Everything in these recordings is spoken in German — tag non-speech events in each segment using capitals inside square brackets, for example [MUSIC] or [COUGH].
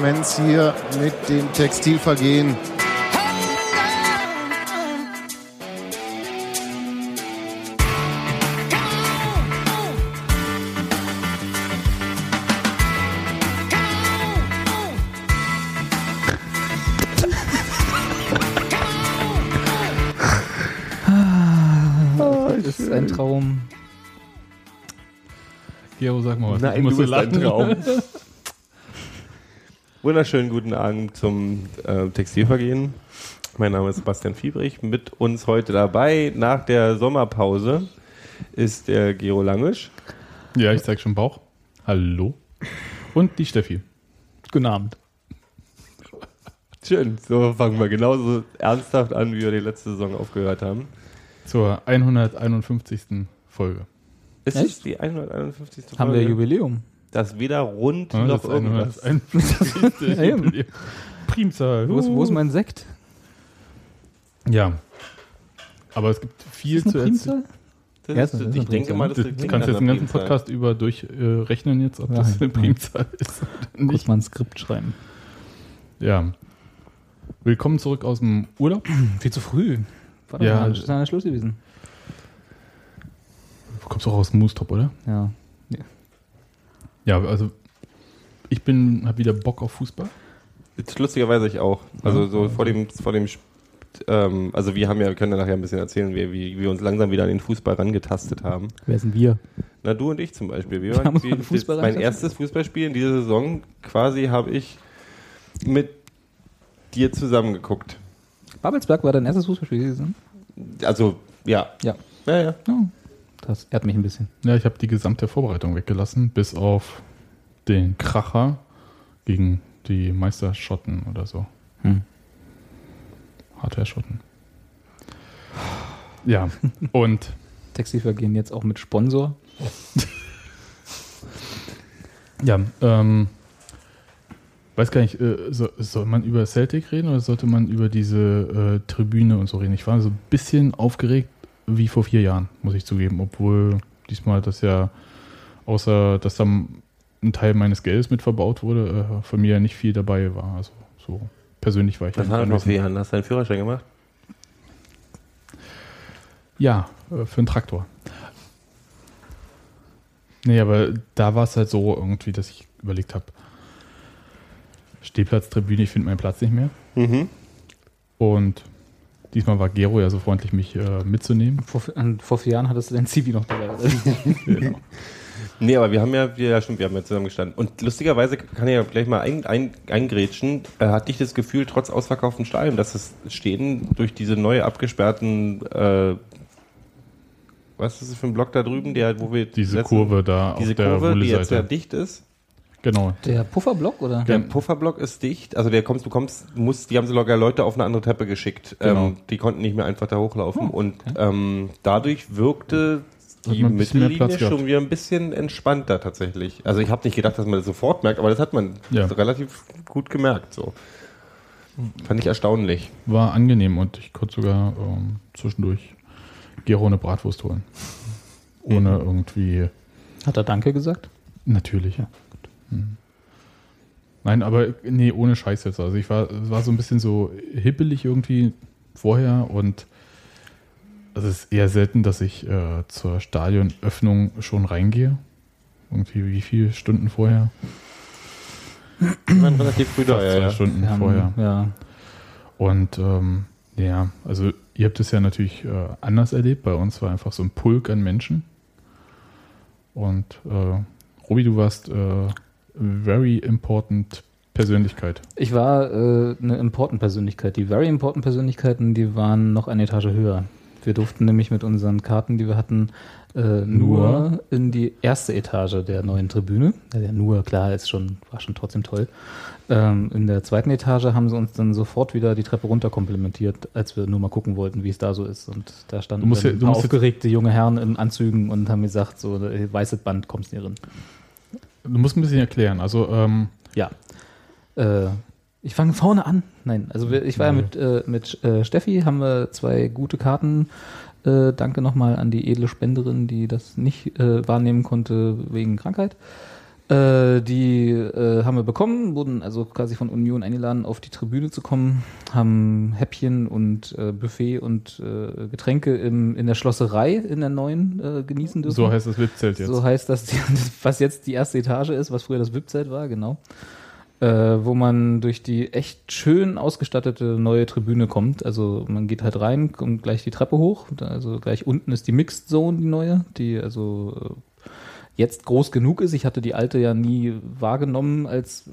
Menz hier mit dem Textilvergehen. Das ist ein Traum. Gero, sag mal was. Nein, Ich muss du bist ein. Traum. Wunderschönen guten Abend zum äh, Textilvergehen. Mein Name ist Sebastian Fiebrich. Mit uns heute dabei nach der Sommerpause ist der Gero Langisch. Ja, ich zeig schon Bauch. Hallo. Und die Steffi. Guten Abend. Schön, so fangen wir genauso ernsthaft an, wie wir die letzte Saison aufgehört haben. Zur 151. Folge. Ist Echt? es die 151. Haben wir Folge? Jubiläum. Das weder rund Ja, noch das ist irgendwas. 151. [LAUGHS] Ja, eben. Jubiläum. Primzahl. Wo ist, wo ist mein Sekt? Ja. Aber es gibt viel Ist das zu eine erzählen. Primzahl? Das Ja, ist, das ist ich denke mal, Du das kannst jetzt den ganzen Podcast über durchrechnen äh, jetzt, ob Ja, das eine. Primzahl [LAUGHS] ist oder Kurz nicht. mal ein Skript schreiben. Ja. Willkommen zurück aus dem Urlaub. [CLEARS THROAT] Viel zu früh. War Ja. ja. Das ist Schluss gewesen. Du kommst auch aus dem Moostop, oder? Ja. Ja, also ich bin, habe wieder Bock auf Fußball. Jetzt lustigerweise ich auch. Also Ja. so vor dem, vor dem, ähm, also wir haben ja, wir können ja nachher ein bisschen erzählen, wie, wie wir uns langsam wieder an den Fußball rangetastet haben. Wer sind wir? Na du und ich zum Beispiel. Wir [LAUGHS] uns wir, Fußball mein erstes Fußballspiel in dieser Saison quasi habe ich mit dir zusammengeguckt. Babelsberg war dein erstes Fußballspiel gewesen? Also ja, Ja. ja, ja. Oh, das ehrt mich ein bisschen. Ja, ich habe die gesamte Vorbereitung weggelassen, bis auf den Kracher gegen die Meisterschotten oder so. Hm. Hardware-Schotten. Ja, und [LAUGHS] Textilvergehen jetzt auch mit Sponsor. [LAUGHS] ja, ähm, weiß gar nicht, äh, so, soll man über Celtic reden oder sollte man über diese äh, Tribüne und so reden? Ich war so ein bisschen aufgeregt wie vor vier Jahren, muss ich zugeben, obwohl diesmal das ja, außer dass da ein Teil meines Geldes mit verbaut wurde, äh, von mir ja nicht viel dabei war. Also so persönlich war ich Das ja war nicht noch vier. Jahren. Hast du deinen Führerschein gemacht? Ja, äh, für einen Traktor. Nee, aber da war es halt so irgendwie, dass ich überlegt habe, Stehplatztribüne, ich finde meinen Platz nicht mehr. Mhm. Und diesmal war Gero ja so freundlich, mich äh, mitzunehmen. Vor, äh, vor vier Jahren hattest du dein Zivi noch dabei. [LAUGHS] [LAUGHS] Genau. Nee, aber wir haben ja, wir, ja stimmt, wir haben ja zusammen gestanden. Und lustigerweise kann ich ja gleich mal ein, ein, eingrätschen. Äh, hatte ich das Gefühl, trotz ausverkauften Stadion, dass das Stehen durch diese neu abgesperrten, äh, was ist das für ein Block da drüben, der, wo wir Diese letzten- Kurve da diese auf der Kurve, die jetzt ja dicht ist. Genau. Der Pufferblock, oder? Der Pufferblock ist dicht, also der kommst, du kommst, musst, die haben sogar Leute auf eine andere Treppe geschickt. Genau. Ähm, die konnten nicht mehr einfach da hochlaufen. Oh, und ähm, dadurch wirkte die Mittellinie schon wieder ein bisschen entspannter tatsächlich. Also ich habe nicht gedacht, dass man das sofort merkt, aber das hat man Ja. relativ gut gemerkt. So. Fand ich erstaunlich. War angenehm und ich konnte sogar ähm, zwischendurch Gero eine Bratwurst holen. Ohne Mhm. irgendwie Hat er Danke gesagt? Natürlich, ja. Hm. Nein, aber nee, ohne Scheiß jetzt. Also ich war, war so ein bisschen so hippelig irgendwie vorher und es ist eher selten, dass ich äh, zur Stadionöffnung schon reingehe. Irgendwie wie viele Stunden vorher? Die waren relativ früh da, ja, zwei ja. Stunden Wir haben- vorher. Ja. Und ähm, ja, also ihr habt es ja natürlich äh, anders erlebt. Bei uns war einfach so ein Pulk an Menschen. Und äh, Robi, du warst äh, very important Persönlichkeit. Ich war äh, eine important Persönlichkeit. Die very important Persönlichkeiten, die waren noch eine Etage höher. Wir durften nämlich mit unseren Karten, die wir hatten, äh, nur, Nur? in die erste Etage der neuen Tribüne. Ja, nur, klar, ist schon, war schon trotzdem toll. Ähm, in der zweiten Etage haben sie uns dann sofort wieder die Treppe runter komplimentiert, als wir nur mal gucken wollten, wie es da so ist. Und da standen Du ja- du aufgeregte junge Herren in Anzügen und haben gesagt, so, äh, weißes Band, kommst nicht rein. Du musst ein bisschen erklären. Also ähm, Ja. Äh, ich fange vorne an. Nein, also wir, ich war ja mit, äh, mit äh, Steffi, haben wir zwei gute Karten. Äh, danke nochmal an die edle Spenderin, die das nicht äh, wahrnehmen konnte wegen Krankheit. Äh, die äh, haben wir bekommen, wurden also quasi von Union eingeladen, auf die Tribüne zu kommen, haben Häppchen und äh, Buffet und äh, Getränke im, in der Schlosserei in der neuen äh, genießen dürfen. So heißt das VIP-Zelt jetzt. So heißt das, die, [LAUGHS] was jetzt die erste Etage ist, was früher das VIP-Zelt war, genau. Wo man durch die echt schön ausgestattete neue Tribüne kommt. Also man geht halt rein, kommt gleich die Treppe hoch. Also gleich unten ist die Mixed Zone, die neue, die also jetzt groß genug ist. Ich hatte die alte ja nie wahrgenommen als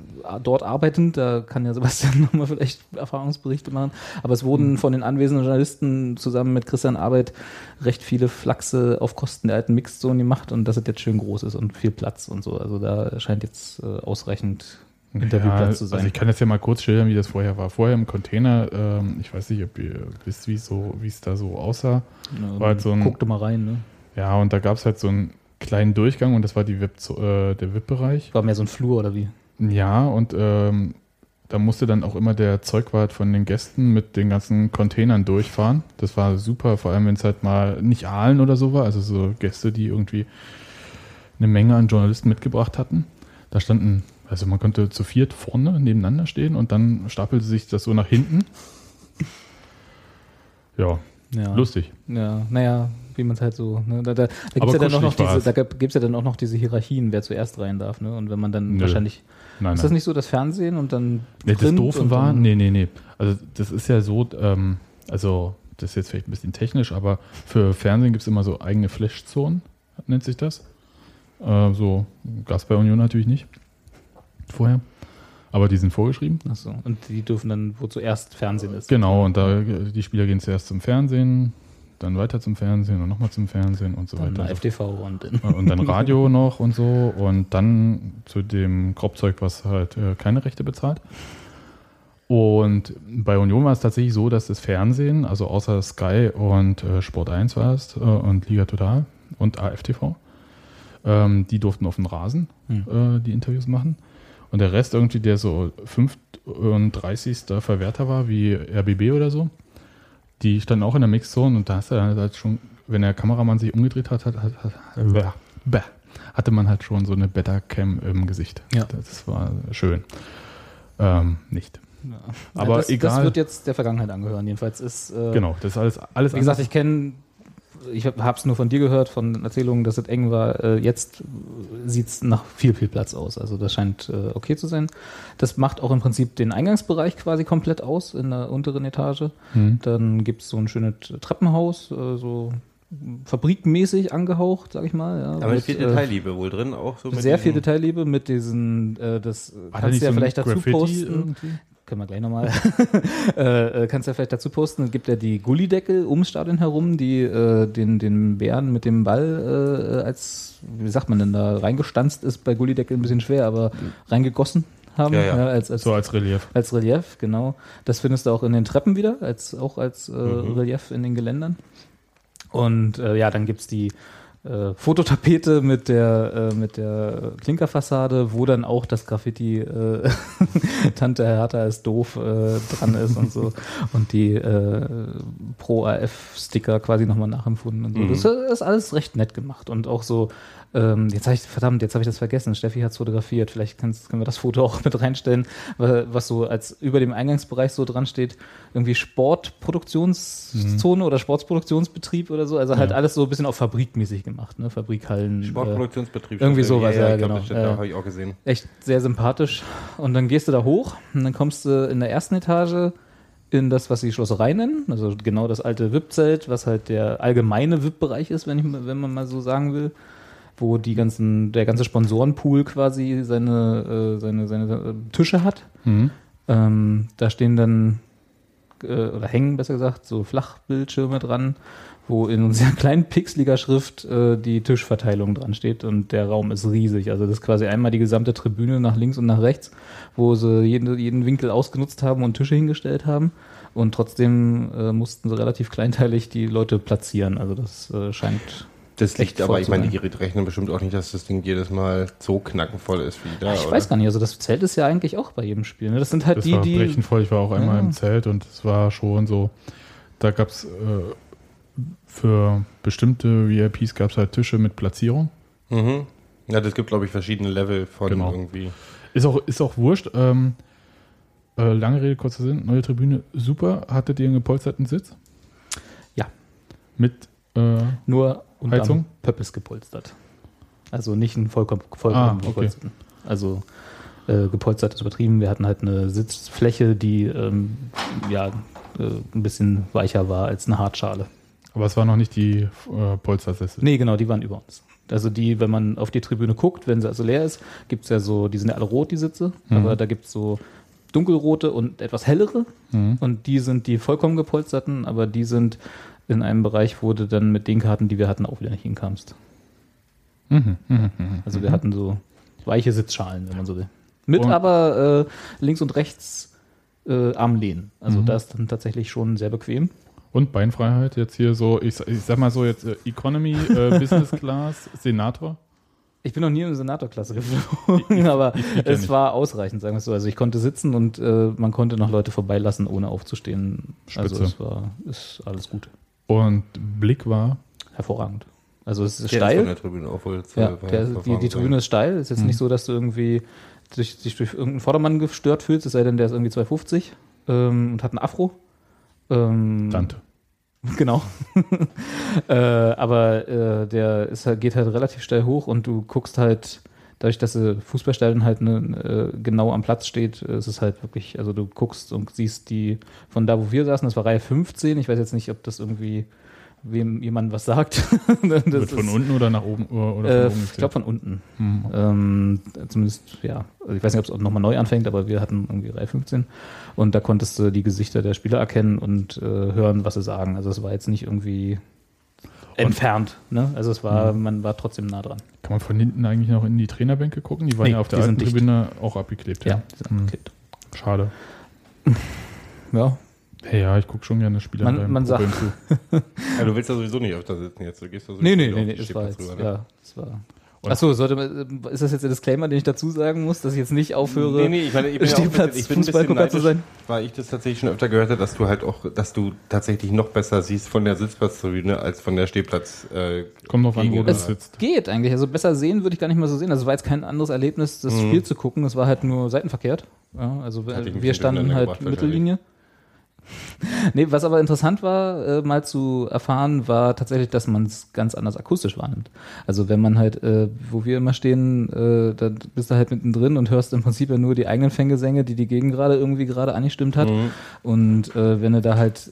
dort arbeitend. Da kann ja Sebastian [LAUGHS] nochmal vielleicht Erfahrungsberichte machen. Aber es wurden von den anwesenden Journalisten zusammen mit Christian Arbeit recht viele Flachse auf Kosten der alten Mixed Zone gemacht und dass es jetzt schön groß ist und viel Platz und so. Also da scheint jetzt äh, ausreichend Interviewplatz zu sein. Also ich kann jetzt ja mal kurz schildern, wie das vorher war. Vorher im Container, ähm, ich weiß nicht, ob ihr wisst, wie es so, es da so aussah. Ja, war halt so ein- guck doch mal rein, ne? Ja, und da gab es halt so einen kleinen Durchgang und das war die VIP, äh, der VIP-Bereich. War mehr so ein Flur oder wie? Ja, und ähm, da musste dann auch immer der Zeugwart von den Gästen mit den ganzen Containern durchfahren. Das war super, vor allem wenn es halt mal nicht Aalen oder so war, also so Gäste, die irgendwie eine Menge an Journalisten mitgebracht hatten. Da standen, also man konnte zu viert vorne nebeneinander stehen und dann stapelte sich das so nach hinten. Ja, Ja. lustig. Ja, naja, wie man es halt so. Ne? Da, da, da gibt es ja dann auch noch diese, da gibt's ja dann auch noch diese Hierarchien, wer zuerst rein darf, ne? Und wenn man dann Nö. wahrscheinlich. Nein, Ist das nicht so das Fernsehen und dann. Nee, das Doofe war, nee, nee, nee. Also das ist ja so, ähm, also das ist jetzt vielleicht ein bisschen technisch, aber für Fernsehen gibt es immer so eigene Flash-Zonen, nennt sich das. Äh, so bei Union natürlich nicht vorher. Aber die sind vorgeschrieben. Achso, und die dürfen dann, wo zuerst Fernsehen ist. Genau, und da die Spieler gehen zuerst zum Fernsehen, dann weiter zum Fernsehen und nochmal zum Fernsehen und so Dann weiter. und so FTV und dann. und dann Radio [LAUGHS] noch und so und dann zu dem Kropfzeug, was halt äh, keine Rechte bezahlt. Und bei Union war es tatsächlich so, dass das Fernsehen, also außer Sky und äh, Sport 1 war es äh, und Liga Total und AFTV, ähm, die durften auf dem Rasen Hm. äh, die Interviews machen. Und der Rest irgendwie, der so 35. Verwerter war, wie RBB oder so, die standen auch in der Mixzone und da hast du dann halt schon, wenn der Kameramann sich umgedreht hat, hat, hat, hat bäh, bäh, hatte man halt schon so eine Better-Cam im Gesicht. Ja. Das war schön. Ähm, nicht. Ja. Aber das, egal. Das wird jetzt der Vergangenheit angehören. Jedenfalls ist. Äh, Genau, das ist alles, alles Wie gesagt, anders. ich kenne, ich habe es nur von dir gehört, von Erzählungen, dass es eng war. Äh, jetzt sieht es nach viel, viel Platz aus. Also das scheint äh, okay zu sein. Das macht auch im Prinzip den Eingangsbereich quasi komplett aus in der unteren Etage. Hm. Dann gibt es so ein schönes Treppenhaus, äh, so fabrikmäßig angehaucht, sag ich mal. Ja, Aber mit viel äh, Detailliebe wohl drin, auch so Sehr viel Detailliebe mit diesen, äh, das War kannst du ja so vielleicht dazu Graffiti posten. irgendwie? Können wir gleich nochmal. [LAUGHS] äh, äh, kannst du ja vielleicht dazu posten. Es gibt ja die Gullideckel ums Stadion herum, die äh, den, den Bären mit dem Ball äh, als, wie sagt man denn da, reingestanzt ist bei Gullideckel ein bisschen schwer, aber reingegossen haben. Ja, ja. als, als, So als Relief. als Relief, genau. Das findest du auch in den Treppen wieder, als, auch als äh, Relief in den Geländern. Und äh, ja, dann gibt's die äh, Fototapete mit der, äh, mit der Klinkerfassade, wo dann auch das Graffiti äh, [LAUGHS] Tante Hertha ist doof äh, dran ist und so. [LAUGHS] Und die äh, Pro-AF-Sticker quasi nochmal nachempfunden und so. Mhm. Das ist alles recht nett gemacht. Und auch so, ähm, jetzt habe ich, verdammt, jetzt habe ich das vergessen. Steffi hat's fotografiert. Vielleicht können wir das Foto auch mit reinstellen, wa- was so als über dem Eingangsbereich so dran steht. Irgendwie Sportproduktionszone oder Sportproduktionsbetrieb oder so. Also halt Ja. alles so ein bisschen auf fabrikmäßig gemacht, ne? Fabrikhallen. Äh, Sportproduktionsbetrieb. irgendwie stimmt. sowas, ja, ich glaub, genau. Ja. da habe ich auch gesehen. echt sehr sympathisch. Und dann gehst du da hoch und dann kommst du in der ersten Etage in das, was sie Schlosserei nennen, also genau das alte VIP-Zelt, was halt der allgemeine VIP-Bereich ist, wenn, ich, wenn man mal so sagen will, wo die ganzen, der ganze Sponsorenpool quasi seine, äh, seine, seine äh, Tische hat. Mhm. Ähm, da stehen dann, äh, oder hängen besser gesagt, so Flachbildschirme dran, wo in [LAUGHS] sehr kleinen pixeliger Schrift äh, die Tischverteilung dran steht und der Raum ist riesig. Also das ist quasi einmal die gesamte Tribüne nach links und nach rechts, wo sie jeden, jeden Winkel ausgenutzt haben und Tische hingestellt haben. Und trotzdem äh, mussten sie relativ kleinteilig die Leute platzieren. Also das äh, scheint Das Echt liegt aber, ich meine, die rechnen bestimmt auch nicht, dass das Ding jedes Mal so knackenvoll ist wie da. ich oder? weiß gar nicht, also das Zelt ist ja eigentlich auch bei jedem Spiel. Ne? Das sind halt Das die, war die. brechend voll. Ich war auch einmal Ja. im Zelt und es war schon so, da gab es äh, für bestimmte VIPs gab es halt Tische mit Platzierung. Mhm. Ja, das gibt, glaube ich, verschiedene Level von Genau. irgendwie. Ist auch, ist auch wurscht. Ähm, äh, lange Rede, kurzer Sinn. Neue Tribüne, super. Hattet ihr einen gepolsterten Sitz? Ja. Mit, äh, Nur unterm Heizung? Pöppels gepolstert. Also nicht einen vollkommen, vollkommen Ah, okay. gepolsterten. Also äh, gepolstert ist übertrieben. Wir hatten halt eine Sitzfläche, die ähm, ja äh, ein bisschen weicher war als eine Hartschale. Aber es war noch nicht die äh, Polstersessel. Nee, genau, die waren über uns. Also die, wenn man auf die Tribüne guckt, wenn sie also leer ist, gibt es ja so, die sind ja alle rot, die Sitze, Mhm. aber da gibt es so dunkelrote und etwas hellere Mhm. und die sind die vollkommen gepolsterten, aber die sind in einem Bereich, wo du dann mit den Karten, die wir hatten, auch wieder nicht hinkamst. Mhm, mhm, mhm. Also wir hatten so weiche Sitzschalen, wenn man so will. Mit Und- aber äh, links und rechts äh, Armlehnen. Also Mhm. das ist dann tatsächlich schon sehr bequem. Und Beinfreiheit jetzt hier so, ich, ich sag mal so jetzt äh, Economy, äh, [LAUGHS] Business Class, Senator. Ich bin noch nie in eine Senatorklasse geflogen, aber ich flieg ja es nicht. war ausreichend, sagen wir es so. Also ich konnte sitzen und äh, man konnte noch Leute vorbeilassen, ohne aufzustehen. Also Spitze. es war ist alles gut. Und Blick war, Hervorragend. Also es ist Der ist von steil. der Tribüne auch wohl Ja, ver- der, die, die Tribüne ist steil. Ist jetzt Mhm. nicht so, dass du irgendwie dich, dich durch irgendeinen Vordermann gestört fühlst, es sei denn, der ist irgendwie 250 ähm, und hat einen Afro. Ähm, Dante. Genau. [LAUGHS] äh, aber äh, der ist halt, geht halt relativ steil hoch und du guckst halt, dadurch, dass der Fußballstadion halt ne, äh, genau am Platz steht, ist es halt wirklich, also du guckst und siehst die von da, wo wir saßen, das war Reihe 15. Ich weiß jetzt nicht, ob das irgendwie wem jemand was sagt. [LAUGHS] Wird von ist, unten oder nach oben oder von Äh, oben ich glaube von unten. Hm. Ähm, zumindest, ja, also ich weiß nicht, ob es nochmal neu anfängt, aber wir hatten irgendwie Reihe 15 und da konntest du die Gesichter der Spieler erkennen und äh, hören, was sie sagen. Also es war jetzt nicht irgendwie entfernt, ne? Also es war, man war trotzdem nah dran. Kann man von hinten eigentlich noch in die Trainerbänke gucken? Die waren Nee, ja auf der alten. Tribüne auch abgeklebt. Ja, Ja. die sind Hm. angeklebt. Schade. Ja, Hey, ja, ich gucke schon gerne Spieler Man- beim man sagt-. [LAUGHS] Ja, du willst ja sowieso nicht öfter sitzen jetzt. Du gehst ja sowieso nee, nee, nee, auf nee, das war jetzt, rüber, ne? ja, das war. Achso, sollte man, ist das jetzt der Disclaimer, den ich dazu sagen muss, dass ich jetzt nicht aufhöre, Nee, nee, ich, meine, ich bin ja Stehplatz bisschen, ich bin Fußballgucker zu sein? weil ich das tatsächlich schon öfter gehört habe, dass du halt auch, dass du tatsächlich noch besser siehst von der Sitzplatztribüne als von der Stehplatz. Äh, Kommt drauf an, wo du sitzt. Geht eigentlich. Also besser sehen würde ich gar nicht mal so sehen. Also war jetzt kein anderes Erlebnis, das Mhm. Spiel zu gucken. Es war halt nur seitenverkehrt. Ja, also wir standen halt Mittellinie. [LAUGHS] nee, was aber interessant war, äh, mal zu erfahren, war tatsächlich, dass man es ganz anders akustisch wahrnimmt. Also wenn man halt, äh, wo wir immer stehen, äh, da bist du halt mittendrin und hörst im Prinzip ja nur die eigenen Fangesänge, die die Gegend gerade irgendwie gerade angestimmt hat. Mhm. Und äh, wenn du da halt,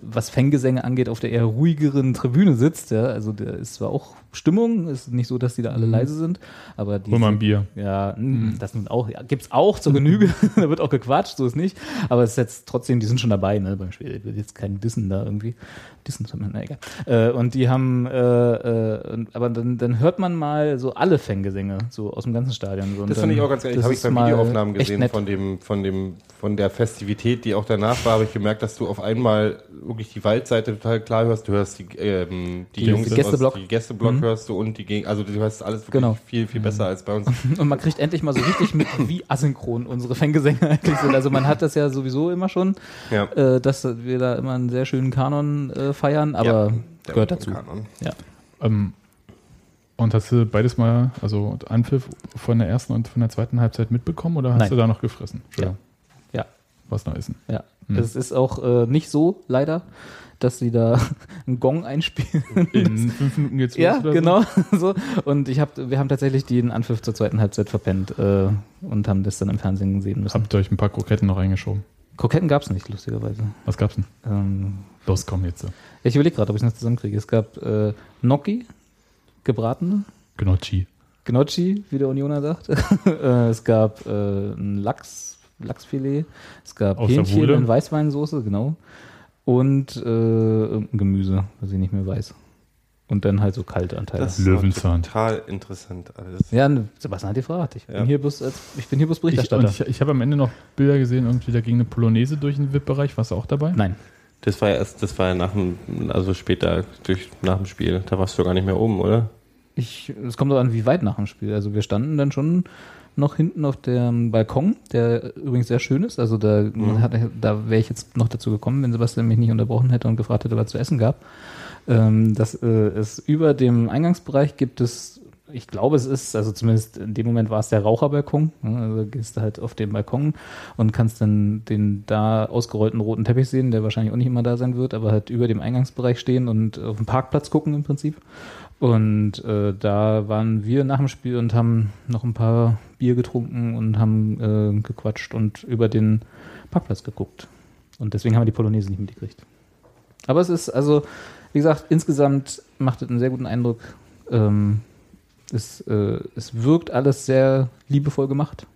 was Fangesänge angeht, auf der eher ruhigeren Tribüne sitzt, ja, also da ist zwar auch Stimmung, ist nicht so, dass die da alle leise sind, aber die Hol mal ein Bier. ja, mh, das nun auch, ja, gibt's auch zur Genüge, [LAUGHS] da wird auch gequatscht, so ist nicht, aber es ist jetzt trotzdem, die sind schon dabei, ne, beim Spiel, ich will jetzt keinen Dissen da irgendwie, Dissen, na egal, äh, und die haben, äh, äh, aber dann, dann hört man mal so alle Fangesänge, so aus dem ganzen Stadion. So, Das fand ich auch ganz geil. Das habe ich bei Videoaufnahmen gesehen von dem, von dem, von der Festivität, die auch danach war, habe ich gemerkt, dass du auf einmal wirklich die Waldseite total klar hörst. Du hörst die, ähm, die, Die- Jungs die Gästeblock. aus die Gästeblock Mhm. hörst du und die Geg also du hörst alles wirklich Genau. viel, viel besser als bei uns. [LAUGHS] Und man kriegt endlich mal so richtig mit, wie asynchron unsere Fangesänge eigentlich sind. Also man hat das ja sowieso immer schon, Ja. äh, dass wir da immer einen sehr schönen Kanon äh, feiern, aber Ja, gehört dazu. Kanon. Ja. Ähm, und hast du beides mal, also Anpfiff von der ersten und von der zweiten Halbzeit mitbekommen oder hast Nein. du da noch gefressen? Ja. Ja. Was noch essen? Ja. Hm. Es ist auch äh, nicht so, leider, dass sie da [LAUGHS] einen Gong einspielen. In [LAUGHS] fünf Minuten geht's los ja, genau. [LAUGHS] So. Und ich hab, wir haben tatsächlich den Anpfiff zur zweiten Halbzeit verpennt äh, und haben das dann im Fernsehen sehen müssen. Habt ihr euch ein paar Kroketten noch reingeschoben? Kroketten gab's nicht, lustigerweise. Was gab's denn? Ähm, Los, komm jetzt. ich überlege gerade, ob ich es noch zusammenkriege. Es gab äh, Gnocchi, gebratene, Gnocchi. Gnocchi, wie der Unioner sagt. äh, es gab äh, ein Lachs, Lachsfilet, es gab Aus Hähnchen in Weißweinsoße, genau. Und äh, irgendein Gemüse, was ich nicht mehr weiß. Und dann halt so kalte Anteile. Das Löwenzahn. total interessant alles. ja, ne, Sebastian hat gefragt. Ich bin Ja. hier bloß als, ich bin hier bloß Ich, Berichterstatter. ich, ich habe am Ende noch Bilder gesehen, irgendwie da ging eine Polonaise durch den VIP-Bereich. Warst du auch dabei? Nein. Das war ja erst, das war ja nach dem, also später durch, nach dem Spiel. Da warst du gar nicht mehr oben, oder? Ich, es kommt doch an, wie weit nach dem Spiel. Also wir standen dann schon noch hinten auf dem Balkon, der übrigens sehr schön ist. Also da, hat, da wäre ich jetzt noch dazu gekommen, wenn Sebastian mich nicht unterbrochen hätte und gefragt hätte, was zu essen gab. Ähm, dass äh, es über dem Eingangsbereich gibt es ich glaube, es ist, also zumindest in dem Moment war es der Raucherbalkon. ne? Also gehst du halt auf den Balkon und kannst dann den da ausgerollten roten Teppich sehen, der wahrscheinlich auch nicht immer da sein wird, aber halt über dem Eingangsbereich stehen und auf den Parkplatz gucken im Prinzip. Und äh, da waren wir nach dem Spiel und haben noch ein paar Bier getrunken und haben äh, gequatscht und über den Parkplatz geguckt. Und deswegen haben wir die Polonaise nicht mitgekriegt. Aber es ist, also, wie gesagt, insgesamt macht es einen sehr guten Eindruck. Ähm, es, äh, es wirkt alles sehr liebevoll gemacht.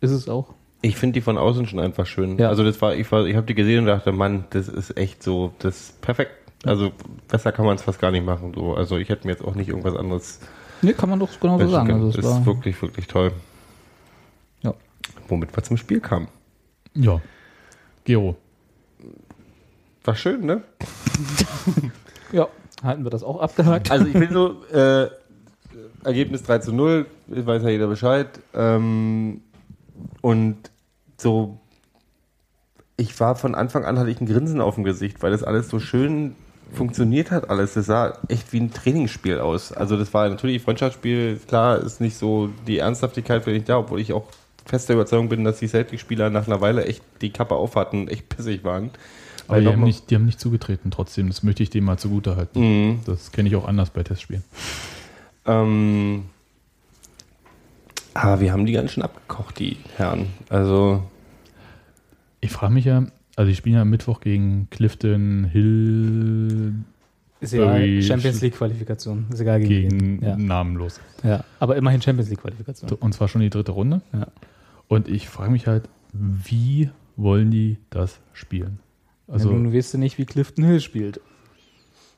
Ist es auch. Ich finde die von außen schon einfach schön. Ja. Also das war, ich war, ich habe die gesehen und dachte, Mann, das ist echt so, das ist perfekt. Also besser kann man es fast gar nicht machen. So. Also ich hätte mir jetzt auch nicht irgendwas anderes Nee, kann man doch genau so sagen. Also es das ist war, wirklich, wirklich toll. ja. Womit wir zum Spiel kamen. Ja. Gero. War schön, ne? [LAUGHS] ja, halten wir das auch abgehakt. Also ich bin so, äh, Ergebnis 3 zu 0, weiß ja jeder Bescheid. Ähm, und so, ich war von Anfang an, hatte ich ein Grinsen auf dem Gesicht, weil das alles so schön funktioniert hat alles. Das sah echt wie ein Trainingsspiel aus. Also das war natürlich ein Freundschaftsspiel, klar, ist nicht so die Ernsthaftigkeit für nicht da, obwohl ich auch fester Überzeugung bin, dass die Celtic-Spieler nach einer Weile echt die Kappe aufhatten, echt pissig waren. Aber die haben, nicht, die haben nicht zugetreten trotzdem. Das möchte ich dem mal zugute halten. Mhm. Das kenne ich auch anders bei Testspielen. Ähm, aber wir haben die ganz schön abgekocht, die Herren. Also, Ich frage mich ja, also die spielen ja am Mittwoch gegen Clifton Hill Ist egal, Champions League Qualifikation. Ist egal gegen, gegen wen. namenlos. Ja. ja. Aber immerhin Champions League Qualifikation. Und zwar schon die dritte Runde. Ja. Und ich frage mich halt, wie wollen die das spielen? Also, Also, nun weißt du nicht, wie Clifton Hill spielt.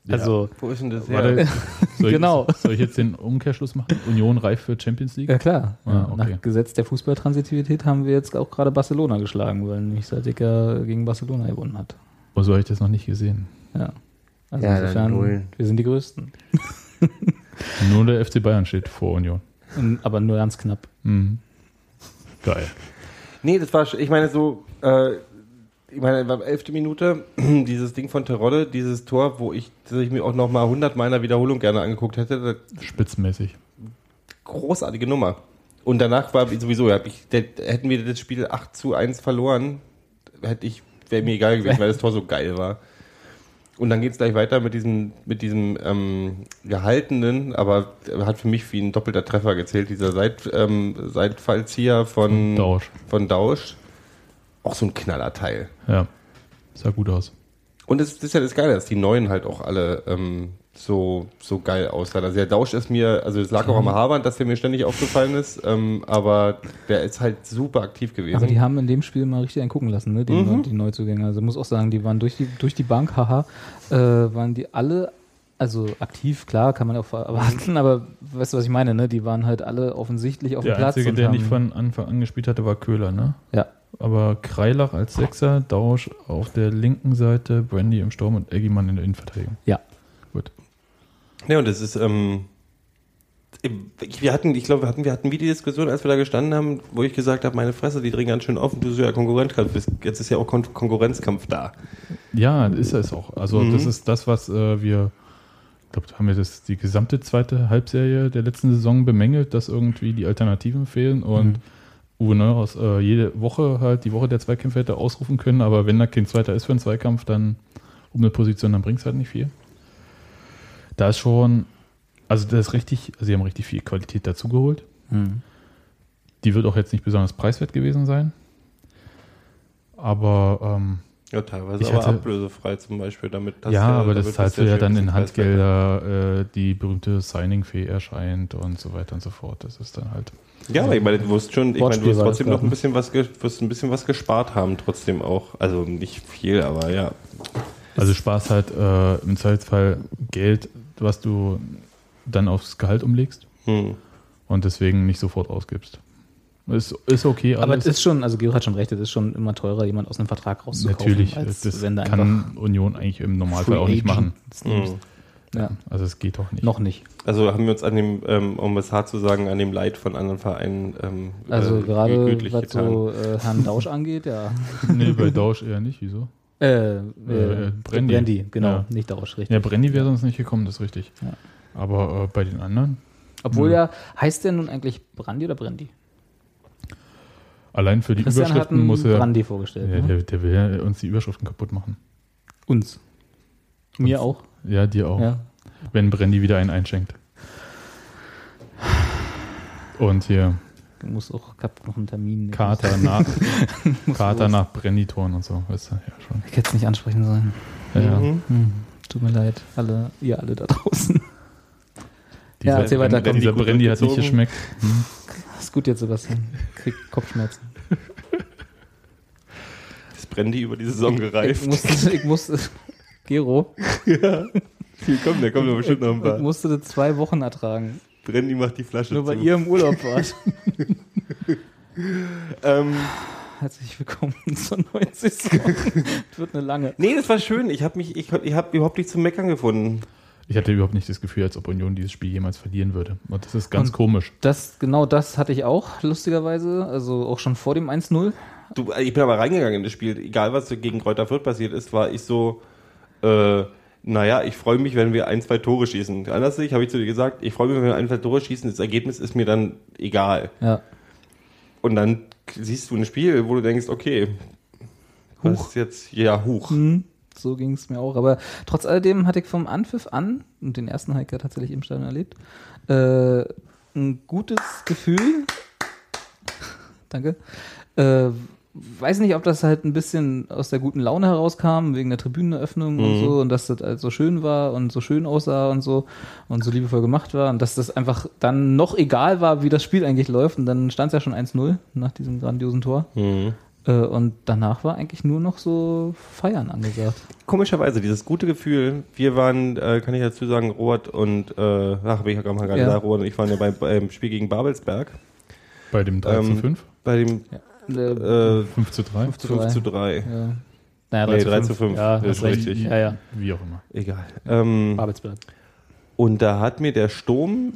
Ja. Also, wo ist denn das warte, [LAUGHS] soll, ich, Genau. soll ich jetzt den Umkehrschluss machen? Union reif für Champions League? ja klar. Ah, okay. Nach Gesetz der Fußballtransitivität haben wir jetzt auch gerade Barcelona geschlagen, weil nämlich Saltiker gegen Barcelona gewonnen hat. Oder so habe ich das noch nicht gesehen? Ja. Also Ja, dann insofern, wir sind die Größten. [LAUGHS] Nur der FC Bayern steht vor Union. Aber nur ganz knapp. Mhm. Geil. Nee, das war, ich meine, so, äh, ich meine, war elfte Minute, [CLEARS THROAT] dieses Ding von Terodde, dieses Tor, wo ich, das ich mir auch noch mal 100 Mal in der Wiederholung gerne angeguckt hätte, das, Spitzenmäßig. großartige Nummer. Und danach war sowieso, ich, hätten wir das Spiel 8 zu 1 verloren, hätte ich, wäre mir egal gewesen, weil das Tor so geil war. Und dann geht's gleich weiter mit diesem, mit diesem ähm, gehaltenen, aber hat für mich wie ein doppelter Treffer gezählt, dieser Seit, ähm, Seitfallzieher von, Dausch. von Dausch. Auch so ein Knallerteil. Ja. Sah gut aus. Und es ist ja das Geile, dass die Neuen halt auch alle ähm, so, so geil aussahen. Also der Dausch ist mir, also es lag auch am Haarwand, dass der mir ständig aufgefallen ist, ähm, aber der ist halt super aktiv gewesen. Aber die haben in dem Spiel mal richtig einen gucken lassen, ne? die, Mhm. die Neuzugänge. Also muss auch sagen, die waren durch die, durch die Bank, haha, äh, waren die alle, also aktiv, klar, kann man auch erwarten, aber weißt du, was ich meine, ne? Die waren halt alle offensichtlich auf Der dem Platz. Einzige, und der haben, nicht von Anfang an gespielt hatte, war Köhler, ne? Ja, Aber Kreilach als Sechser, Dausch auf der linken Seite, Brandy im Sturm und Eggimann in der Innenverteidigung. ja. Gut. Ja, und das ist, ähm, wir hatten, ich glaube, wir hatten, wir hatten wie die Diskussion, als wir da gestanden haben, wo ich gesagt habe, meine Fresse, die drehen ganz schön auf und du so ja Konkurrenzkampf bist. Jetzt ist ja auch Kon Konkurrenzkampf da. Ja, ist es auch. Also Mhm. das ist das, was äh, wir, ich glaube, haben wir das die gesamte zweite Halbserie der letzten Saison bemängelt, dass irgendwie die Alternativen fehlen und Uwe Neuhaus äh, jede Woche halt die Woche der Zweikämpfe hätte ausrufen können, aber wenn da kein zweiter ist für einen Zweikampf, dann um eine Position, dann bringt es halt nicht viel. Da ist schon, also das ist richtig, also sie haben richtig viel Qualität dazugeholt. Hm. Die wird auch jetzt nicht besonders preiswert gewesen sein. Aber ähm, Ja, teilweise Ich aber hatte- ablösefrei zum Beispiel, damit hast ja, du aber das zahlst du ja dann in. Handgelder, äh, die berühmte Signing-Fee erscheint und so weiter und so fort. Das ist dann halt. Ja, aber ich meine, du wirst schon, ich meine, du wirst trotzdem noch ein bisschen was, ge- wirst ein bisschen was gespart haben, trotzdem auch. Also nicht viel, aber ja. Also Spaß halt äh, im Zweifelsfall Geld, was du dann aufs Gehalt umlegst Hm. und deswegen nicht sofort ausgibst. Ist, ist okay Aber alles. es ist schon, also Gero hat schon recht, es ist schon immer teurer, jemand aus einem Vertrag rauszukaufen. Natürlich, als das wenn da kann Union eigentlich im Normalfall Free auch nicht Agent machen. des Teams. Hm. Ja, Also es geht auch nicht. noch nicht. Also haben wir uns an dem, ähm, um es hart zu sagen, an dem Leid von anderen Vereinen ähm, Also äh, gerade was getan. so äh, Herrn Dausch angeht, ja. [LAUGHS] Nee, bei Dausch eher nicht. Wieso? Äh, äh, Äh, Brandy. Brandy. genau, Ja. nicht Dausch, richtig. Ja, Brandy wäre sonst nicht gekommen, das ist richtig. Ja. Aber äh, bei den anderen, Obwohl ja, heißt der nun eigentlich Brandy oder Brandy? Allein für die Christian hat Überschriften einen muss er. Brandy vorgestellt. Ja, ne? der, der will ja uns die Überschriften kaputt machen. Uns. Mir auch. Ja, dir auch. Ja. Wenn Brandy wieder einen einschenkt. Und hier Du musst auch, ich hab noch einen Termin. [LAUGHS] Kater nach, Kater los. nach Brandytoren und so. Weißt du, ja schon. Ich hätte es nicht ansprechen sollen. Ja, ja. Mhm. Hm. Tut mir leid, alle, ihr alle da draußen. Dieser, Ja, erzähl weiter, Brandy- dieser Brandy hat nicht geschmeckt. Hm. Ist gut jetzt, Sebastian. Krieg Kopfschmerzen. [LAUGHS] Das Brandy über die Saison Ich gereift. musste, ich musste, Gero, [LAUGHS] Hier kommt, der kommt doch bestimmt noch ein ich paar. musste das zwei Wochen ertragen. Brandy macht die Flasche Nur zu. weil ihr im Urlaub wart. [LAUGHS] Ähm, Herzlich willkommen [LAUGHS] zur neuen Saison. Das wird eine lange. nee, das war schön. Ich habe mich, ich, ich habe überhaupt nicht zum Meckern gefunden. Ich hatte überhaupt nicht das Gefühl, als ob Union dieses Spiel jemals verlieren würde. Und das ist ganz Und- komisch. Das, genau das hatte ich auch, lustigerweise. Also auch schon vor dem 1-0. Du, ich bin aber reingegangen in das Spiel. Egal, was gegen Kräuter Fürth passiert ist, war ich so, äh, naja, ich freue mich, wenn wir ein, zwei Tore schießen. Anders habe ich zu dir gesagt, ich freue mich, wenn wir ein, zwei Tore schießen. Das Ergebnis ist mir dann egal. Ja. Und dann siehst du ein Spiel, wo du denkst, okay, was Huch. ist jetzt, ja, huch. Hm, so ging es mir auch. Aber trotz alledem hatte ich vom Anpfiff an, und den ersten Hiker tatsächlich im Stadion erlebt, äh, ein gutes Gefühl. [LAUGHS] Danke. Äh, weiß nicht, ob das halt ein bisschen aus der guten Laune herauskam, wegen der Tribüneneröffnung und Mhm. so, und dass das halt so schön war und so schön aussah und so und so liebevoll gemacht war und dass das einfach dann noch egal war, wie das Spiel eigentlich läuft. Und dann stand es ja schon 1-0 nach diesem grandiosen Tor. Mhm. Äh, und danach war eigentlich nur noch so Feiern angesagt. Komischerweise, dieses gute Gefühl, wir waren, äh, kann ich dazu sagen, Robert und, äh, ach, hab ich ja gerade mal Ja. gesagt, Robert und ich waren ja beim, beim Spiel gegen Babelsberg. Bei dem 3 zu Ähm, 5, Bei dem äh, 5 zu 3, 5 zu 5 3. zu 3. Ja. Naja, 3 Nee, zu 3 5. zu 5. Ja, Das das ist richtig. Ja, ja. wie auch immer. Egal. Ähm, Babelsberg. und da hat mir der Sturm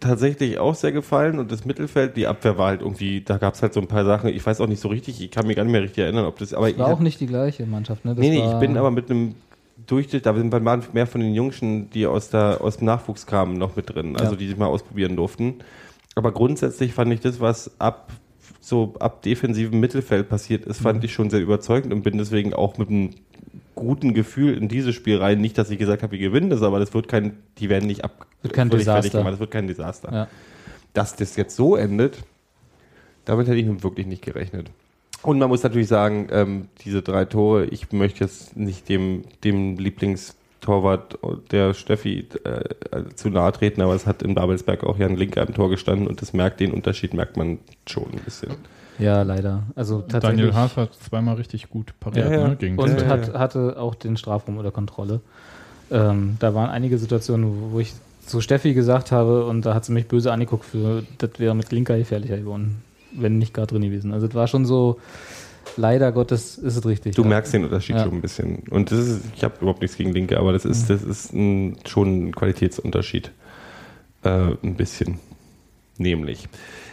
tatsächlich auch sehr gefallen und das Mittelfeld, die Abwehr war halt irgendwie, da gab es halt so ein paar Sachen, ich weiß auch nicht so richtig, ich kann mich gar nicht mehr richtig erinnern, ob das, aber ich War hab- auch nicht die gleiche Mannschaft, ne? Das Nee, nee, ich bin aber mit einem Durchschnitt, da sind waren mehr von den Jungschen, die aus, der, aus dem Nachwuchs kamen, noch mit drin, also Ja. die sich mal ausprobieren durften. Aber grundsätzlich fand ich das, was ab so ab defensivem Mittelfeld passiert ist, Mhm. fand ich schon sehr überzeugend und bin deswegen auch mit einem guten Gefühl in dieses Spiel rein. Nicht, dass ich gesagt habe, wir gewinnen das, aber das wird kein, die werden nicht ab. Wird kein Desaster. gemacht, Das wird kein Desaster. Ja. Dass das jetzt so endet, damit hätte ich nun wirklich nicht gerechnet. Und man muss natürlich sagen, ähm, diese drei Tore, ich möchte jetzt nicht dem, dem Lieblingstorwart der Steffi äh, zu nahe treten, aber es hat in Babelsberg auch Jan Linker im Tor gestanden und das merkt, den Unterschied merkt man schon ein bisschen. ja, leider. Also tatsächlich. Daniel Haas hat zweimal richtig gut pariert, Ja, ja. Ne, gegen und hat, hatte auch den Strafraum unter Kontrolle. Ähm, da waren einige Situationen, wo- wo ich zu Steffi gesagt habe, und da hat sie mich böse angeguckt, für, das wäre mit Linker gefährlicher geworden, wenn nicht gerade drin gewesen. Also, es war schon so, leider Gottes ist es richtig. Du ja. merkst den Unterschied Ja. schon ein bisschen. Und das ist, ich habe überhaupt nichts gegen Linke, aber das ist, das ist ein, schon ein Qualitätsunterschied. Äh, ein bisschen. Nämlich.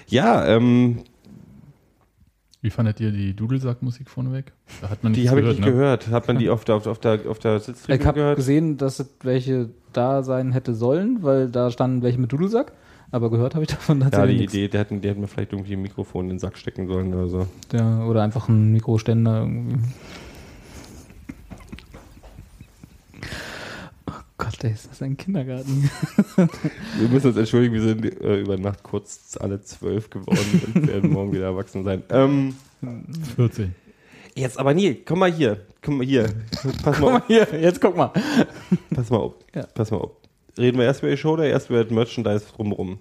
Ja, ähm, Wie fandet ihr die Dudelsack-Musik vorneweg? Da hat man die habe ich nicht ne? gehört. Hat man die [LAUGHS] auf der, auf, auf der, auf der Ich Sitztribüne habe gehört? gesehen, dass es welche da sein hätte sollen, weil da standen welche mit Dudelsack, aber gehört habe ich davon Ja, tatsächlich die nichts. Idee, die hätten, die hätten mir vielleicht irgendwie ein Mikrofon in den Sack stecken sollen oder so. Ja, oder einfach ein Mikroständer irgendwie. Oh Gott, ey, ist das ein Kindergarten? [LAUGHS] Wir müssen uns entschuldigen, wir sind äh, über Nacht kurz alle zwölf geworden und werden morgen wieder erwachsen sein. [LAUGHS] Ähm, 14. jetzt aber nie, komm mal hier, komm mal hier. Pass mal auf. hier, jetzt guck mal. Pass mal auf. Ja. Pass mal auf. Reden wir erst über die Show oder erst über das Merchandise drumherum?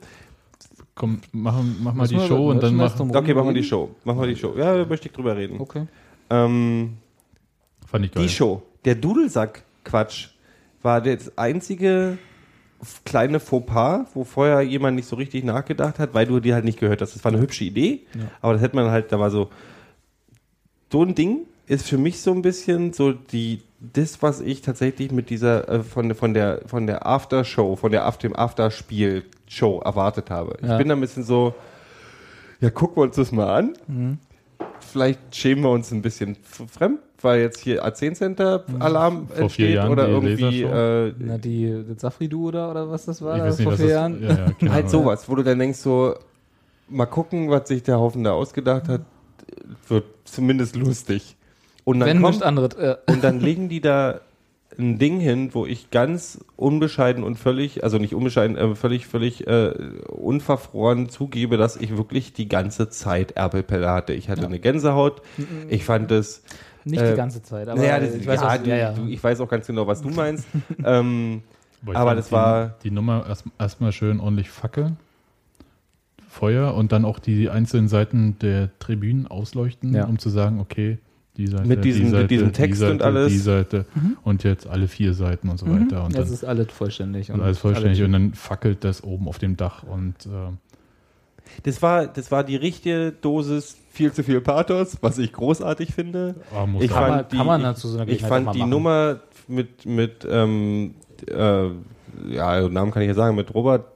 Komm, mach, mach mal die Show und dann mach. Okay, machen wir die? Show. Machen wir die Show. Ja, da möchte ich drüber reden. Okay. Ähm, Fand ich geil. die Show. Der Dudelsack-Quatsch war das einzige kleine Fauxpas, wo vorher jemand nicht so richtig nachgedacht hat, weil du dir halt nicht gehört hast. Das war eine hübsche Idee, Ja. aber das hätte man halt, da war so, so ein Ding ist für mich so ein bisschen so die, das, was ich tatsächlich mit dieser, äh, von, von der, von der Aftershow, von der After, dem Afterspiel-Show erwartet habe. Ich Ja. bin da ein bisschen so, ja, gucken wir uns das mal an. vielleicht schämen wir uns ein bisschen fremd, weil jetzt hier A10 Center Alarm Vor vier entsteht Jahren oder die irgendwie äh, Na, die das Safri-Du oder, oder was das war Ich da nicht, vor vier Jahren? Ja, ja, keine [LAUGHS] halt sowas, wo du dann denkst so, mal gucken, was sich der Haufen da ausgedacht hat, wird zumindest lustig. Und dann Wenn kommt, anderes. Äh, und dann legen die da ein Ding hin, wo ich ganz unbescheiden und völlig, also nicht unbescheiden, äh, völlig, völlig äh, unverfroren zugebe, dass ich wirklich die ganze Zeit Erbelpelle hatte. Ich hatte eine Gänsehaut. Ich fand es. nicht Äh, die ganze Zeit, aber naja, das, ich weiß, ja, was, du, ja, ja. Du, ich weiß auch ganz genau, was du [LAUGHS] meinst. ähm, aber das die, war- Die Nummer erst- erstmal schön ordentlich Fackeln. Feuer und dann auch die einzelnen Seiten der Tribünen ausleuchten, Ja. um zu sagen, okay, die Seite, Mit diesem- die mit Seite, diesem die Text Seite, und alles. Die Seite und jetzt alle vier Seiten und so weiter. Und das dann ist alles vollständig. und alles vollständig und dann fackelt das oben auf dem Dach und äh, das, war, das war die richtige Dosis viel zu viel Pathos, was ich großartig finde. ah, Ich man- fand die, kann man dazu so eine ich fand die machen. Nummer mit, mit ähm, äh, ja, Namen kann ich ja sagen, mit Robert,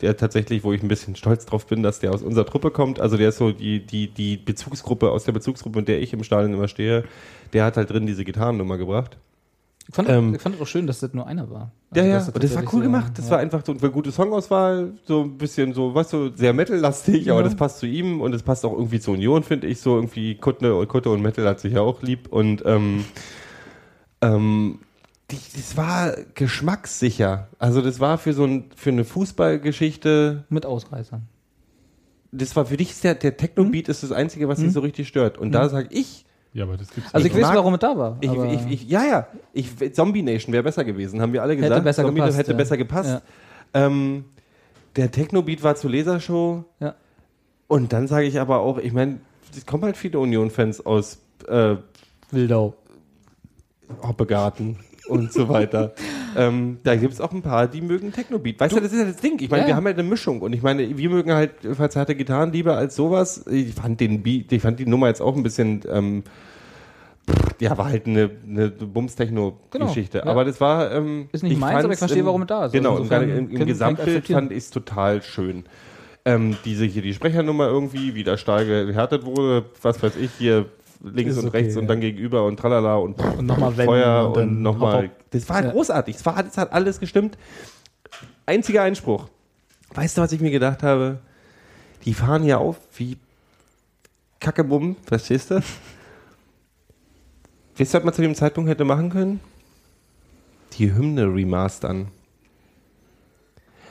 der tatsächlich, wo ich ein bisschen stolz drauf bin, dass der aus unserer Truppe kommt. Also der ist so die, die, die Bezugsgruppe, aus der Bezugsgruppe, mit der ich im Stadion immer stehe, der hat halt drin diese Gitarrennummer gebracht. Ich fand, Ähm, ich fand es auch schön, dass das nur einer war. Ja, Also, ja, dass und das war cool so- gemacht. Das ja. war einfach so eine gute Songauswahl, so ein bisschen so, weißt du, sehr Metal-lastig, aber Ja. das passt zu ihm und es passt auch irgendwie zur Union, finde ich. So irgendwie Kutte und Kutte und Metal hat sich ja auch lieb und ähm, ähm, die, das war geschmackssicher. Also das war für so ein, für eine Fußballgeschichte, Mit Ausreißern. das war für dich der, der Techno-Beat ist das Einzige, was dich so richtig stört. Und da sage ich, ja, aber das gibt's Also ja ich weiß, mag- warum es da war. ich, aber ich, ich, ja, ja, ich, Zombie Nation wäre besser gewesen, haben wir alle gesagt. besser Zombie gepasst, hätte ja. besser gepasst. Ähm, der Techno-Beat war zur Lasershow. Ja. Und dann sage ich aber auch, ich meine, es kommen halt viele Union-Fans aus äh, Wildau. Hoppegarten und so weiter. ähm, da gibt es auch ein paar, die mögen Techno-Beat. Weißt du, das ist ja das Ding. Ich meine, Ja. wir haben halt eine Mischung. Und ich meine, wir mögen halt verzerrte Gitarren lieber als sowas. Ich fand den Beat, ich fand die Nummer jetzt auch ein bisschen, ähm, ja, war halt eine, eine Bums-Techno-Geschichte. Genau, ja. Aber das war, ähm, Ist nicht meins, aber ich verstehe, im- warum es da ist. Genau, Also im, im, im Gesamtbild fand ich es total schön. Ähm, diese hier, die Sprechernummer irgendwie, wie da stark gehärtet wurde, was weiß ich, hier links Ist und okay, rechts ja. und dann gegenüber und tralala und, Und nochmal Feuer und und, nochmal. Das war Ja. großartig. Es, war, es hat alles gestimmt. Einziger Einspruch. Weißt du, was ich mir gedacht habe? Die fahren hier auf wie Kackebumm, verstehst du? Weißt du, was man zu dem Zeitpunkt hätte machen können? Die Hymne remastern.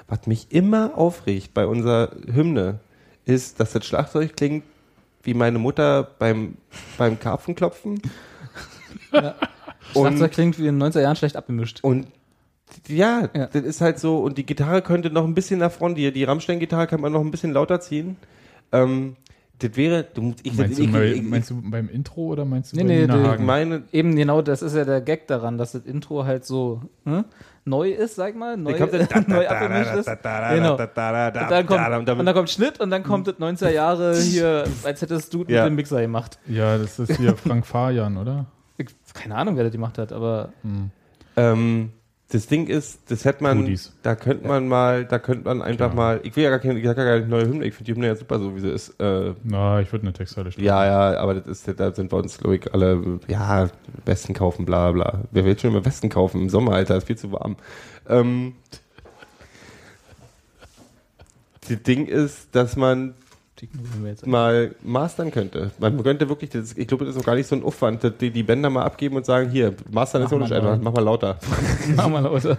Was mich immer aufregt bei unserer Hymne, ist, dass das Schlagzeug klingt wie meine Mutter beim, beim Karpfenklopfen. Und, Schlagzeug klingt wie in den 90er Jahren schlecht abgemischt. und ja, Ja. das ist halt so, und die Gitarre könnte noch ein bisschen nach vorne, die, die Rammstein-Gitarre kann man noch ein bisschen lauter ziehen. Ähm, das wäre, du, ich, Meinst, ich, du, bei, ich, meinst du beim Intro oder meinst du Nee, bei nee, Nina ich Hagen? meine, Eben genau, das ist ja der Gag daran, dass das Intro halt so hm, neu ist, sag mal, neu, [LAUGHS] neu abgemischt ist. Genau. Und dann, kommt, und dann kommt Schnitt und dann kommt das 90er Jahre hier, [LAUGHS] als hättest du Ja. mit dem Mixer gemacht. Ja, das ist hier Frank Fajan, oder? Keine Ahnung, wer das gemacht hat, aber ähm, das Ding ist, das hätte man, Foodies. da könnte man mal, da könnte man einfach Klar. mal, ich will ja gar keine, gar nicht neue Hymne, ich finde die Hymne ja super, so wie sie ist. Äh, Na, ich würde eine Textzeile schreiben. ja, ja, aber das ist, da sind wir uns, glaube ich, alle, ja, Westen kaufen, bla, bla. Wer will schon immer Westen kaufen im Sommer, Alter, ist viel zu warm. Ähm, das Ding ist, dass man die ignorieren wir jetzt. mal mastern könnte. Man könnte wirklich, das, ich glaube, das ist auch gar nicht so ein Aufwand, dass die, die Bänder mal abgeben und sagen, hier, mastern ist auch nicht einfach, mach mal lauter. [LAUGHS] Mach mal lauter.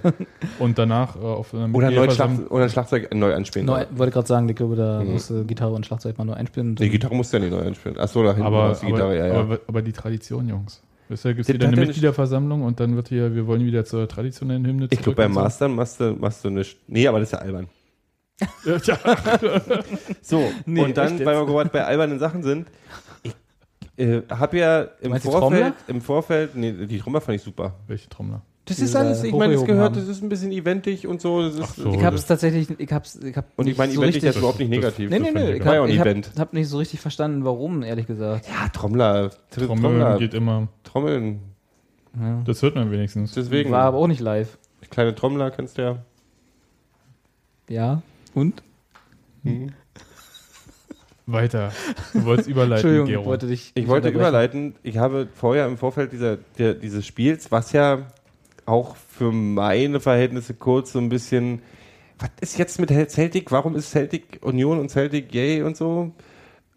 Und danach äh, auf einer Oder, neu Schlag, oder ein Schlagzeug neu anspielen. Neu, wollte gerade sagen, ich glaube, da musste Gitarre und Schlagzeug mal neu einspielen. Die Gitarre musst du ja nicht neu anspielen. Achso, da hinten aber, die Gitarre, aber, ja, ja. aber, aber die Tradition, Jungs. Wisst ihr, gibt es wieder eine Mitgliederversammlung und dann wird hier, wir wollen wieder zur traditionellen Hymne ich glaube, beim. Mastern machst du, machst du nicht. Nee, aber das ist ja albern. Ja, [LAUGHS] So, Nee, und dann, weil wir gerade bei albernen Sachen sind, ich äh, habe ja im Vorfeld, im Vorfeld, nee, die Trommler fand ich super. welche Trommler? Das ist alles, ich meine, das gehört, haben. das ist ein bisschen eventig und so. Das ist, so. Ich hab's tatsächlich, ich hab's, ich hab und ich meine, so eventig ist überhaupt nicht das- negativ. Nee, nee, Das nee, finde ich ich war ja auch hab, ein ich hab, hab nicht so richtig verstanden, warum, ehrlich gesagt. Ja, Trommler. Tr- Trommel Trommler. geht immer. Trommeln. Das hört man wenigstens. Deswegen. War aber auch nicht live. Kleine Trommler kennst du ja. Ja. Und? [LAUGHS] Weiter. Du wolltest überleiten, Entschuldigung, ich Gero. wollte dich. Ich wollte überleiten, ich habe vorher im Vorfeld dieser, der, dieses Spiels, was ja auch für meine Verhältnisse kurz so ein bisschen, was ist jetzt mit Celtic, warum ist Celtic Union und Celtic yay und so?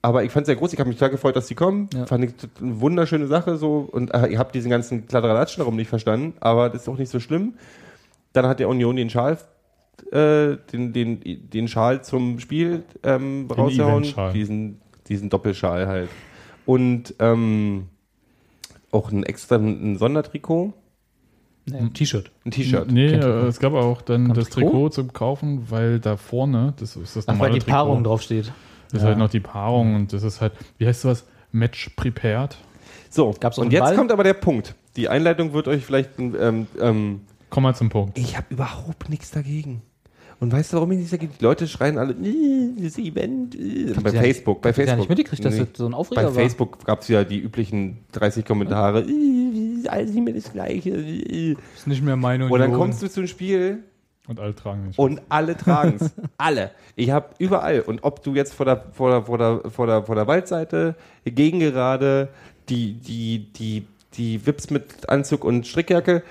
Aber ich fand es sehr groß, ich habe mich total gefreut, dass die kommen. Ja. Fand ich eine wunderschöne Sache so und äh, ich habe diesen ganzen Kladderadatschen darum nicht verstanden, aber das ist auch nicht so schlimm. Dann hat der Union den Schal, äh, den, den, den Schal zum Spiel ähm, rausgehauen. Eventschal. Diesen, diesen Doppelschal halt. Und ähm, auch ein extra ein Sondertrikot, Nee, ein T-Shirt. ein T-Shirt. Nee, äh, es gab auch dann Gab das Trikot? Trikot zum Kaufen, weil da vorne, das ist das Ach, weil normale die Trikot, Paarung draufsteht. Das ist Ja. halt noch die Paarung und das ist halt, wie heißt sowas? Match prepared. So, und jetzt Ball? kommt aber der Punkt. Die Einleitung wird euch vielleicht ähm, ähm, Komm mal zum Punkt. Ich habe überhaupt nichts dagegen. Und weißt du, warum ich nichts dagegen? Die Leute schreien alle, "Äh, das Event. Äh. Bei ja Facebook, bei ja Facebook. nicht mitgekriegt, dass Nee. das so ein Aufreger Bei war. Facebook gab es ja die üblichen 30 Kommentare. "Äh, alles nicht mehr das Gleiche. äh." ist nicht mehr meine Und dann kommst du zum Spiel Und alle tragen den und alle tragen es. [LAUGHS] alle. Ich habe überall. Und ob du jetzt vor der, vor der, vor der, vor der, vor der Waldseite, Gegengerade, die, die, die, die Wips mit Anzug und Strickjacke.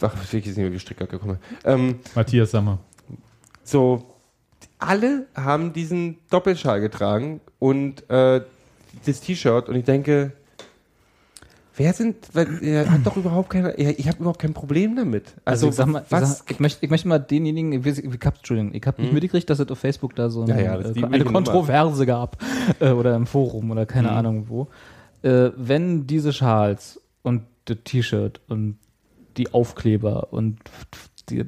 Ach, ich weiß nicht mehr, wie Strickjacke komme. Ähm, Matthias Sammer. so, alle haben diesen Doppelschal getragen und äh, das T-Shirt und ich denke, wer sind, weil, er hat doch überhaupt keine, er, ich habe überhaupt kein Problem damit. Also, Also, ich, sag mal, ich, was? sag, ich, möchte, ich möchte mal denjenigen, ich, ich hab, Entschuldigung, ich habe nicht mitgekriegt, dass es auf Facebook da so eine, Ja, ja, äh, eine Nummer. Kontroverse gab [LAUGHS] äh, oder im Forum oder keine Ahnung wo. Äh, wenn diese Schals und das T-Shirt und die Aufkleber und die,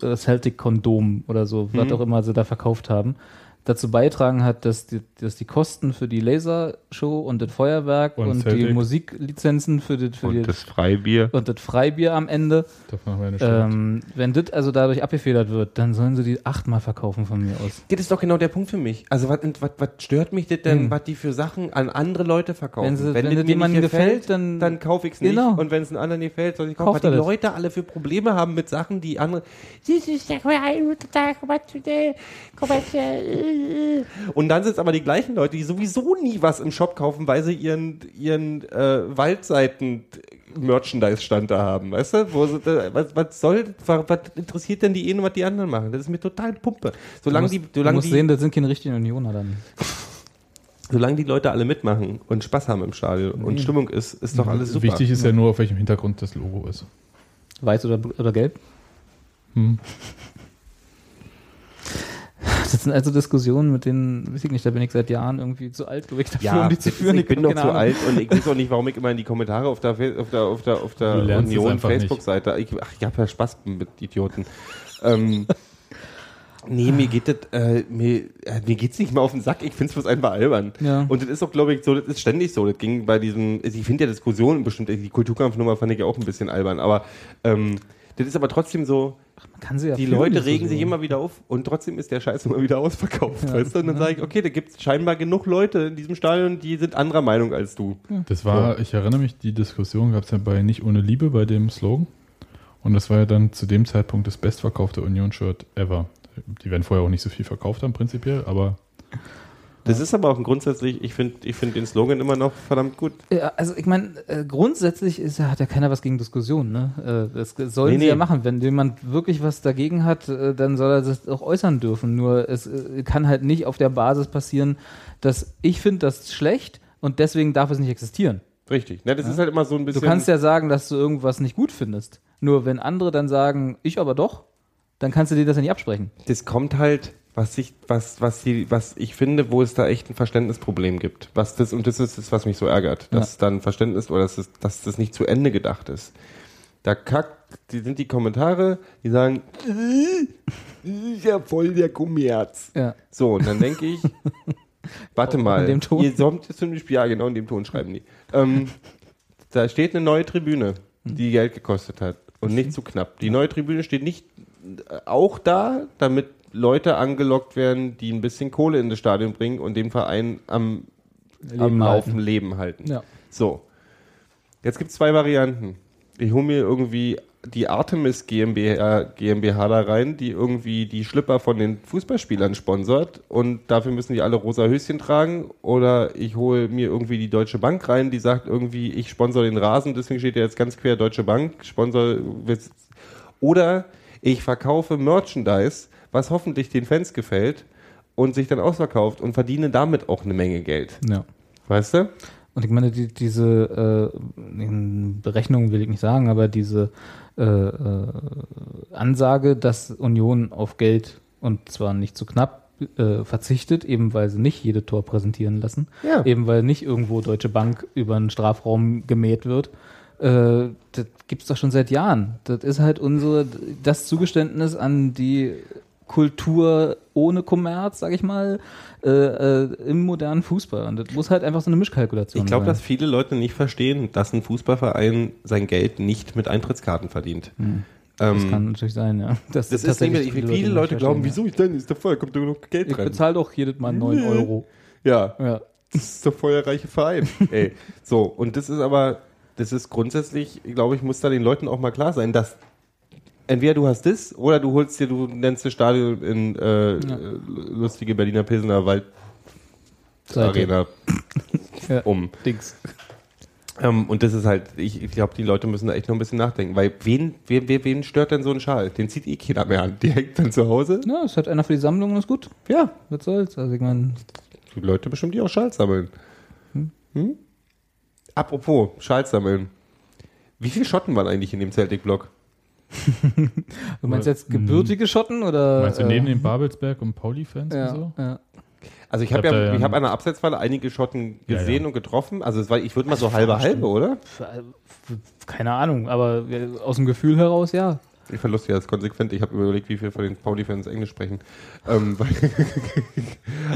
das Celtic-Kondom oder so, was auch immer sie da verkauft haben, dazu beitragen hat, dass die, dass die Kosten für die Lasershow und das Feuerwerk Und und, die. Musiklizenzen für, das, für und die, das Freibier. und das Freibier am Ende ähm, wenn das also dadurch abgefedert wird, dann sollen sie die achtmal verkaufen von mir aus. Das ist doch genau der Punkt für mich. Also was, was, was stört mich das denn, was die für Sachen an andere Leute verkaufen? Wenn sie- wenn das das mir jemandem nicht gefällt, dann- dann kaufe ich es nicht. Genau. Und wenn es einem anderen gefällt, soll ich kaufen. Kauft Weil die das. Leute alle für Probleme haben mit Sachen, die andere. Und dann sind es aber die gleichen Leute, die sowieso nie was im Shop kaufen, weil sie ihren, ihren äh, Waldseiten Merchandise-Stand da haben, weißt du? Wo was, was soll, was, was interessiert denn die einen, was die anderen machen? Das ist mir total Pumpe. Solange du die, musst, du solange musst die, sehen, das sind keine richtigen Unioner dann. solange die Leute alle mitmachen und Spaß haben im Stadion und Stimmung ist, ist doch alles super. Wichtig ist ja nur, auf welchem Hintergrund das Logo ist. Weiß oder, oder gelb? Hm. Das sind also Diskussionen, mit denen, weiß ich nicht, da bin ich seit Jahren irgendwie zu alt, glaube ich, dafür, ja, um die zu führen. ist, ich bin noch keine zu Ahnung. alt und ich weiß auch nicht, warum ich immer in die Kommentare auf der, auf der, auf der, auf der Du lernst es Union einfach nicht. Facebook-Seite. Ich, ach, ich habe ja Spaß mit Idioten. ähm, nee, mir geht das, äh, mir, äh, mir geht's nicht mal auf den Sack. Ich find's bloß einfach albern. Ja. Und das ist auch, glaube ich, so, das ist ständig so. Das ging bei diesem, ich finde ja Diskussionen bestimmt, die Kulturkampfnummer fand ich ja auch ein bisschen albern, aber, ähm, das ist aber trotzdem so, Man kann sie ja die Leute regen sich immer wieder auf und trotzdem ist der Scheiß immer wieder ausverkauft. Ja. Weißt du? Und dann sage ich, okay, da gibt es scheinbar genug Leute in diesem Stadion, die sind anderer Meinung als du. Das war, ich erinnere mich, die Diskussion gab es ja bei Nicht ohne Liebe, bei dem Slogan. Und das war ja dann zu dem Zeitpunkt das bestverkaufte Union-Shirt ever. Die werden vorher auch nicht so viel verkauft haben, prinzipiell, aber Das ist aber auch ein grundsätzlich, ich finde ich find den Slogan immer noch verdammt gut. Ja, also ich meine, äh, grundsätzlich ist, ja- hat ja keiner was gegen Diskussionen. Ne? Äh, das sollen Nee, sie nee. ja machen. Wenn jemand wirklich was dagegen hat, äh, dann soll er das auch äußern dürfen. Nur es äh, kann halt nicht auf der Basis passieren, dass ich finde das schlecht und deswegen darf es nicht existieren. Richtig. Ne, das ist halt immer so ein Du bisschen. kannst ja sagen, dass du irgendwas nicht gut findest. Nur wenn andere dann sagen, ich aber doch, dann kannst du dir das ja nicht absprechen. das kommt halt, was ich, was, was die, was ich finde, wo es da echt ein Verständnisproblem gibt. Was das, und das ist das, was mich so ärgert, dass da ein Verständnis oder dass, es, dass das nicht zu Ende gedacht ist. Da kackt, die sind die Kommentare, die sagen, "Äh, ist ja voll der Kommerz. Ja. So, und dann denke ich, [LAUGHS] warte mal, In dem Ton? ihr sollt zum Beispiel, ja genau in dem Ton schreiben die. Ähm, da steht eine neue Tribüne, die Geld gekostet hat und nicht zu knapp. Die neue Tribüne steht nicht äh, auch da, damit Leute angelockt werden, die ein bisschen Kohle in das Stadion bringen und den Verein am, am Leben Laufen halten. Leben halten. Ja. So. Jetzt gibt es zwei Varianten. Ich hole mir irgendwie die Artemis GmbH, GmbH da rein, die irgendwie die Schlipper von den Fußballspielern sponsort und dafür müssen die alle rosa Höschen tragen. Oder ich hole mir irgendwie die Deutsche Bank rein, die sagt irgendwie, ich sponsor den Rasen, deswegen steht ja jetzt ganz quer Deutsche Bank, Sponsor. Oder ich verkaufe Merchandise, was hoffentlich den Fans gefällt und sich dann ausverkauft und verdiene damit auch eine Menge Geld. Ja. Weißt du? Und ich meine, die, diese äh, Berechnung will ich nicht sagen, aber diese äh, äh, Ansage, dass Union auf Geld und zwar nicht zu knapp äh, verzichtet, eben weil sie nicht jede Tor präsentieren lassen, Ja. eben weil nicht irgendwo Deutsche Bank über einen Strafraum gemäht wird. Äh, das gibt's doch schon seit Jahren. Das ist halt unsere, das Zugeständnis an die Kultur ohne Kommerz, sag ich mal, äh, äh, im modernen Fußball. Und das muss halt einfach so eine Mischkalkulation Ich glaube, sein. dass viele Leute nicht verstehen, dass ein Fußballverein sein Geld nicht mit Eintrittskarten verdient. Das Ähm, kann natürlich sein, ja. das ist nicht mehr, viele, Leute glauben, wieso ich denn? Ist doch voll, kommt doch genug Geld Ich rein. bezahle doch jedes Mal 9 Nee. Euro. Ja, Ja. das ist doch voll der reiche Verein. [LAUGHS] Ey, so, und das ist aber, das ist grundsätzlich, glaube ich, muss da den Leuten auch mal klar sein, dass entweder du hast das oder du holst dir, du nennst das Stadion in äh, Ja. lustige Berliner Pilsener Wald. Arena [LAUGHS] Ja. um. Dings. Ähm, und das ist halt, ich, ich glaube, die Leute müssen da echt noch ein bisschen nachdenken, weil wen, wen, wen, stört denn so ein Schal? Den zieht eh keiner mehr an. Die hängt dann zu Hause. Ja, ist halt einer für die Sammlung und ist gut. Ja, Was soll's? Also ich meine, die Leute bestimmt, die auch Schals sammeln. Hm? Apropos, Schals sammeln. Wie viele Schotten waren eigentlich in dem Celtic-Block? [LAUGHS] du meinst jetzt gebürtige Schotten oder? Meinst du neben äh, dem Babelsberg und Pauli-Fans ja, und so? ja. Also ich habe hab ja, ja- ich habe an der Abseitsfalle einige Schotten Ja, gesehen ja. und getroffen. Also es war, ich würde mal so halbe halbe, oder? Keine Ahnung, aber aus dem Gefühl heraus, ja. Ich verlust ja das konsequent. Ich habe überlegt, wie viele von den Pauli-Fans Englisch sprechen. Ähm, [LAUGHS] weil-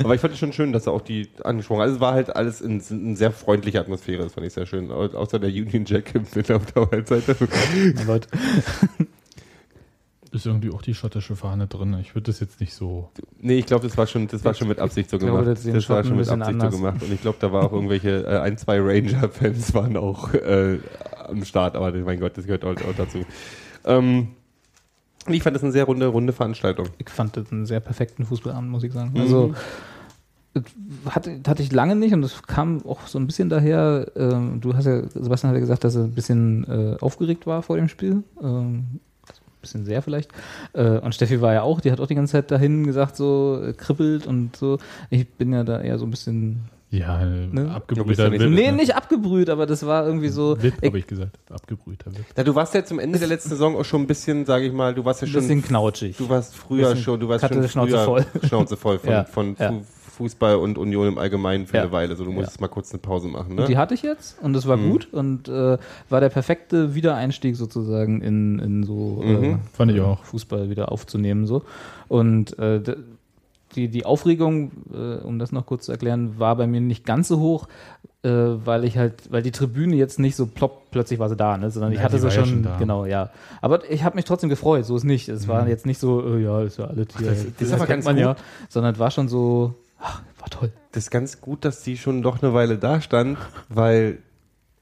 aber ich fand es schon schön, dass er auch die angesprochen hat. Also es war halt alles in, in sehr freundliche Atmosphäre. Das fand ich sehr schön. Au- Außer der Union Jack im auf der Waldseite. Na, [LAUGHS] Leute. Ist irgendwie auch die schottische Fahne drin. Ich würde das jetzt nicht so. Nee, ich glaube, das war schon, das war schon mit Absicht so Ich glaube, gemacht. das das war schon mit Absicht anders. so gemacht. Und ich glaube, da war auch irgendwelche, äh, ein, zwei Ranger-Fans waren auch äh, am Start, aber mein Gott, das gehört auch, auch dazu. Ähm, ich fand das eine sehr runde, runde Veranstaltung. Ich fand das einen sehr perfekten Fußballabend, muss ich sagen. Mhm. Also hatte, hatte ich lange nicht und das kam auch so ein bisschen daher. Ähm, du hast ja, Sebastian hat ja gesagt, dass er ein bisschen äh, aufgeregt war vor dem Spiel. Ähm, ein bisschen sehr vielleicht. Äh, und Steffi war ja auch, die hat auch die ganze Zeit dahin gesagt, so äh, kribbelt und so. Ich bin ja da eher so ein bisschen. Ja, Ne? Abgebrühter nicht- Wild. nee, ne? nicht abgebrüht, aber das war irgendwie so. Ich, habe ich gesagt. Abgebrühter Wild. Ja, du warst ja zum Ende der letzten Saison auch schon ein bisschen, sage ich mal, du warst ja ein schon, bisschen knautschig. du warst früher schon, du warst hatte schon Schnauze früher voll. [LAUGHS] Schnauze voll von, Ja, von ja. Fu Fußball und Union im Allgemeinen für Ja. eine Weile. So, du musstest Ja. mal kurz eine Pause machen, Und ne? die hatte ich jetzt und das war Mhm. gut und äh, war der perfekte Wiedereinstieg sozusagen in, in so äh, Mhm. Fand ich auch. Fußball wieder aufzunehmen. so Und äh, die, die Aufregung, äh, um das noch kurz zu erklären, war bei mir nicht ganz so hoch, äh, weil ich halt, weil die Tribüne jetzt nicht so plopp, plötzlich war sie da, ne? sondern ich Ja, hatte die sie ja schon, schon genau, ja. Aber ich habe mich trotzdem gefreut, so ist nicht. Es war jetzt nicht so, äh, ja, ist ja alles hier. das- das ist aber kennt ganz man ja, gut. sondern es war schon so, ach, war toll. das ist ganz gut, dass die schon doch eine Weile da stand, weil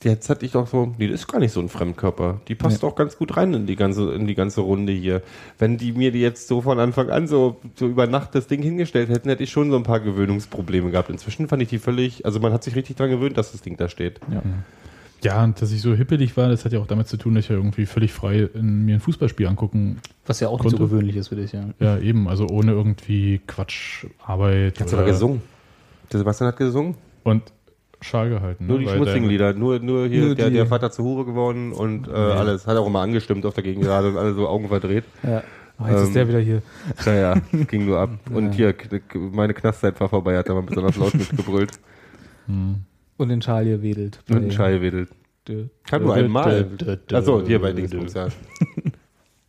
jetzt hatte ich auch so, nee, das ist gar nicht so ein Fremdkörper. Die passt auch ganz gut rein in die ganze, in die ganze Runde hier. Wenn die mir die jetzt so von Anfang an so, so über Nacht das Ding hingestellt hätten, hätte ich schon so ein paar Gewöhnungsprobleme gehabt. Inzwischen fand ich die völlig, also man hat sich richtig dran gewöhnt, dass das Ding da steht. Ja. Ja, und dass ich so hippelig war, das hat ja auch damit zu tun, dass ich ja irgendwie völlig frei in, mir ein Fußballspiel angucken. Was ja auch nicht so Konnte. gewöhnlich ist für dich, ja. Ja, eben. Also ohne irgendwie Quatsch, Arbeit. Oder- aber gesungen. Der Sebastian hat gesungen. Und Schal gehalten. Nur ne? die Weil schmutzigen der- Lieder, nur, nur hier Nur der, die- der Vater zu Hure geworden und äh, alles. Hat auch immer angestimmt auf der Gegengerade und alle so Augen verdreht. ja. Oh, jetzt Ähm, ist der wieder hier. Naja, [LAUGHS] ging nur ab. Und hier, meine Knastzeit war vorbei, hat er mal besonders laut mitgebrüllt. Und den Schal hier wedelt. Und ein Schei wedelt. Dö. Kann nur einmal. Achso, hier bei Dingsbums, ja. [LAUGHS]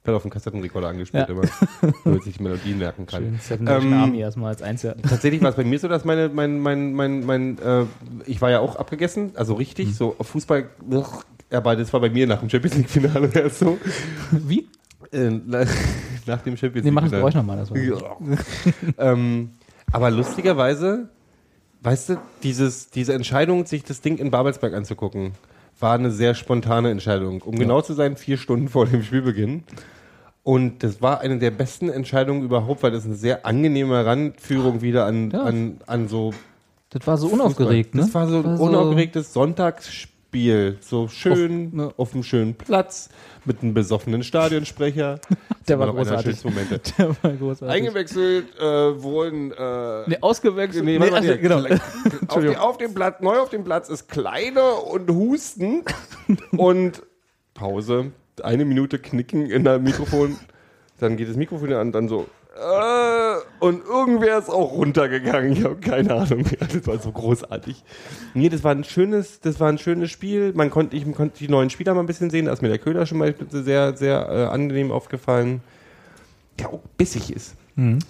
Wird auf dem Kassettenrekorder angespielt Ja. immer, [LAUGHS] damit sich die Melodien merken kann. Schön. Ähm, Army erstmal als Einzel. Tatsächlich war es bei mir so, dass meine, mein, mein, mein, mein, äh, ich war ja auch abgegessen, also richtig, Hm. so auf Fußball, ugh, aber das war bei mir nach dem Champions League Finale [LAUGHS] erst so. Wie? Äh, na- [LAUGHS] nach dem Champions Nee, mach das. Geräusch nochmal. Das war Ja. ähm, aber lustigerweise, weißt du, dieses, diese Entscheidung, sich das Ding in Babelsberg anzugucken, war eine sehr spontane Entscheidung. Um genau zu sein, vier Stunden vor dem Spielbeginn. Und das war eine der besten Entscheidungen überhaupt, weil das eine sehr angenehme Heranführung wieder an, Ja. an, an so Das war so unaufgeregt, ne? Das war so ein unaufgeregtes Sonntagsspiel. So schön Auf- auf, ja. einem schönen Platz mit einem besoffenen Stadionsprecher. [LAUGHS] Der war großartig. [LAUGHS] Der war großartig. Eingewechselt äh, wurden äh, Nee, ausgewechselt. Nee, Nee, also, genau. [LAUGHS] auf, die, auf dem Platz, neu auf dem Platz ist Kleine und Husten und Pause. Eine Minute Knicken in der Mikrofon. Dann geht das Mikrofon an, dann so. Äh, und irgendwer ist auch runtergegangen. Ich habe keine Ahnung mehr. Das war so großartig. Nee, das war ein schönes, das war ein schönes Spiel. Man konnte, ich konnte die neuen Spieler mal ein bisschen sehen. Da ist mir der Köder schon mal sehr, sehr äh, angenehm aufgefallen. Der auch bissig ist.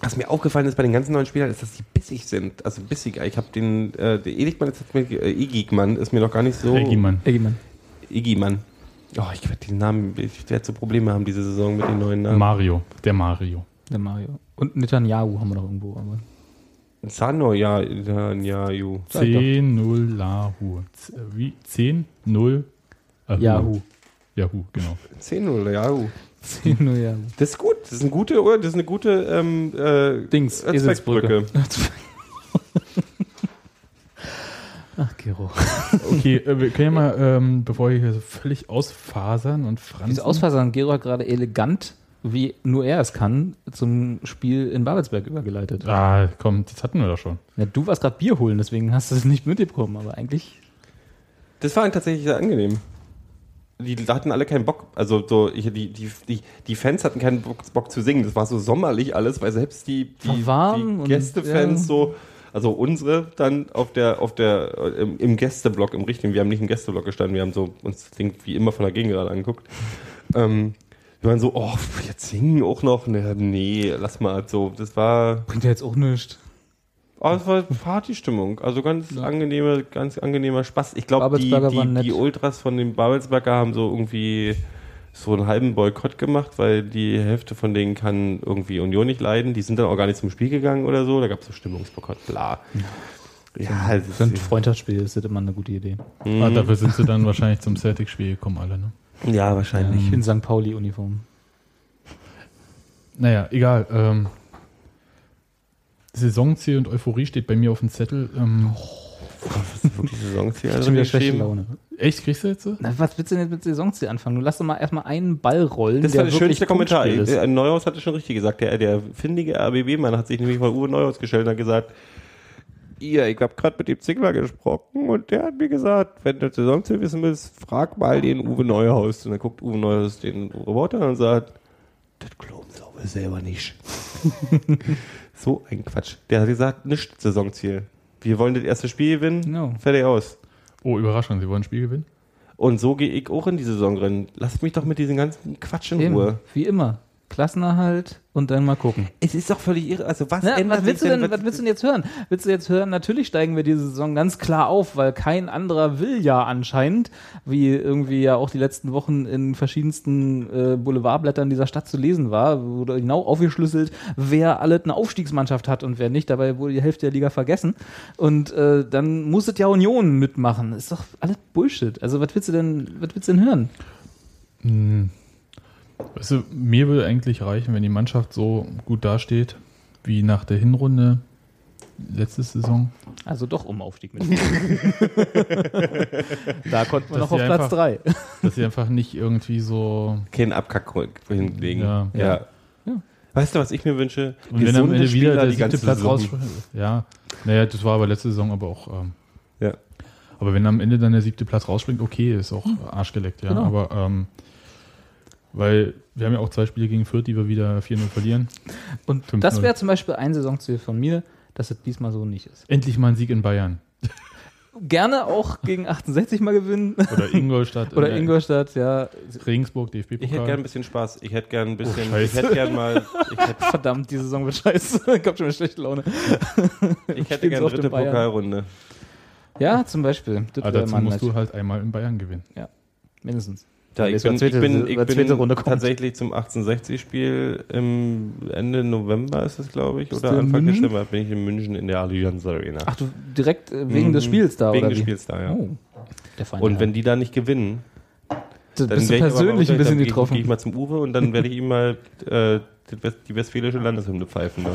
Was mir aufgefallen ist bei den ganzen neuen Spielern, ist, dass die bissig sind. Also bissiger. Ich habe den, äh, der Eligmann, ist mir, äh, Igigmann ist mir noch gar nicht so. Eggimann. Eggimann. Igimann. Oh, ich werde den Namen, ich werde so Probleme haben diese Saison mit den neuen Namen. Mario. Der Mario. Der Mario. Und Netanyahu haben wir noch irgendwo. Aber Sano, ja, doch. 10-0 Lahu. Z- Wie? 10-0 Ahu. Yahoo. Yahoo, genau. 10-0, ja, ju. Yahoo. Das ist gut. Das ist eine gute, oder? Das ist eine gute, ähm, äh, Dings, Erzbergbrücke. [LAUGHS] Ach, Gero. Okay, äh, wir können ja mal, ähm, bevor wir hier so völlig ausfasern und fransen. Diese Ausfasern Gero hat gerade elegant, wie nur er es kann, zum Spiel in Babelsberg übergeleitet. Ah, komm, das hatten wir doch schon. Ja, du warst gerade Bier holen, deswegen hast du es nicht mitbekommen, aber eigentlich. Das war tatsächlich sehr angenehm. Die hatten alle keinen Bock. Also so, ich, die, die, die, die Fans hatten keinen Bock, Bock zu singen. Das war so sommerlich alles, weil selbst die, die, warm die und- Gästefans ja. so, also unsere dann auf der, auf der, im, im Gästeblock, im richtigen, wir haben nicht im Gästeblock gestanden, wir haben so uns das Ding wie immer von der Gegend gerade angeguckt. Ähm, wir waren so, oh, jetzt singen auch noch. Ne, nee, lass mal so. Das war, Bringt ja jetzt auch nichts. oh, das war Partystimmung. Also ganz angenehme, ganz angenehmer Spaß. Ich glaube, die, die, die Ultras von den Babelsberger haben so irgendwie so einen halben Boykott gemacht, weil die Hälfte von denen kann irgendwie Union nicht leiden. Die sind dann auch gar nicht zum Spiel gegangen oder so. Da gab es so Stimmungsboykott, bla. Ja, das Für ein ist, Freundschaftsspiel ist das immer eine gute Idee. Ah, dafür sind sie dann wahrscheinlich zum Celtic-Spiel gekommen, alle, ne? Ja wahrscheinlich. In St. Pauli-Uniform. Naja, egal. Ähm, Saisonziel und Euphorie steht bei mir auf dem Zettel. Ähm, Das ist wirklich Saisonziel. [LAUGHS] Ich Also schon wieder schlechte. Laune. echt, kriegst du jetzt so? Na, was willst du denn jetzt mit Saisonziel anfangen? Du lass doch mal erstmal einen Ball rollen. Das war der wirklich schönste Kommentar. Ist. Der Neuhaus hatte schon richtig gesagt. Der, der findige RBB-Mann hat sich nämlich von Uwe Neuhaus gestellt und hat gesagt, ihr, ich habe gerade mit dem Ziegler gesprochen und der hat mir gesagt, wenn du Saisonziel wissen willst, frag mal den Uwe Neuhaus. Und dann guckt Uwe Neuhaus den Roboter an und sagt, das glauben sie aber selber nicht. [LAUGHS] so ein Quatsch. Der hat gesagt, nicht Saisonziel. Wir wollen das erste Spiel gewinnen, No. fertig aus. Oh, Überraschung, sie wollen ein Spiel gewinnen? Und so gehe ich auch in die Saison rein. Lasst mich doch mit diesem ganzen Quatsch in Eben, Ruhe. wie immer. Klassenerhalt und dann mal gucken. Es ist doch völlig irre. Also was Na, ändert was willst du sich denn, was willst du denn jetzt hören? Willst du jetzt hören, natürlich steigen wir diese Saison ganz klar auf, weil kein anderer will ja anscheinend, wie irgendwie ja auch die letzten Wochen in verschiedensten äh, Boulevardblättern dieser Stadt zu lesen war, wurde genau aufgeschlüsselt, wer alle eine Aufstiegsmannschaft hat und wer nicht. Dabei wurde die Hälfte der Liga vergessen. Und äh, dann muss es ja Union mitmachen. Ist doch alles Bullshit. Also was willst du denn, was willst du denn hören? Hm. Weißt du, mir würde eigentlich reichen, wenn die Mannschaft so gut dasteht, wie nach der Hinrunde letzte Saison. Also doch um Aufstieg mit. [LAUGHS] da konnten wir Dass noch auf Platz einfach- drei. Dass sie einfach nicht irgendwie so. keinen Abkack hinlegen. Ja. Ja. Ja. Weißt du, was ich mir wünsche? Und wenn am Ende wieder der die siebte ganze Platz Saison. rausspringt. Ja, naja, das war aber letzte Saison aber auch. Ähm, Ja. aber wenn am Ende dann der siebte Platz rausspringt, okay, ist auch arschgeleckt, ja. Genau. Aber ähm, weil wir haben ja auch zwei Spiele gegen Fürth, die wir wieder 4-0 verlieren. Und 5-0. das wäre zum Beispiel ein Saisonziel von mir, dass es diesmal so nicht ist. Endlich mal ein Sieg in Bayern. Gerne auch gegen 68 mal gewinnen. Oder Ingolstadt. Oder äh, Ingolstadt, ja. Regensburg, Ich hätte gern ein DFB-Pokal. bisschen Spaß. Ich hätte gern ein bisschen. Oh, ich hätte gern mal. Ich hätte, Verdammt, die Saison wird scheiße. [LAUGHS] Ich hab schon wieder schlechte Laune. ich hätte gern dritte. Pokalrunde. Ja, zum Beispiel. Das Aber dazu musst nett. du halt einmal in Bayern gewinnen. Mindestens. Wenn ich bin, zweite- ich bin, ich bin Runde kommt. tatsächlich zum 1860-Spiel im Ende November ist es, glaube ich, oder Anfang? Dezember bin ich in München in der Allianz Arena. Ach, du direkt äh, wegen des Mhm. Spiels da, Wegen des? Spiels da, ja. Oh. Und wenn die da nicht gewinnen, dann bist du aber persönlich ein bisschen dann getroffen. Gehe ich mal zum Uwe und dann werde ich ihm mal äh, die, West, die westfälische Landeshymne pfeifen. Ne?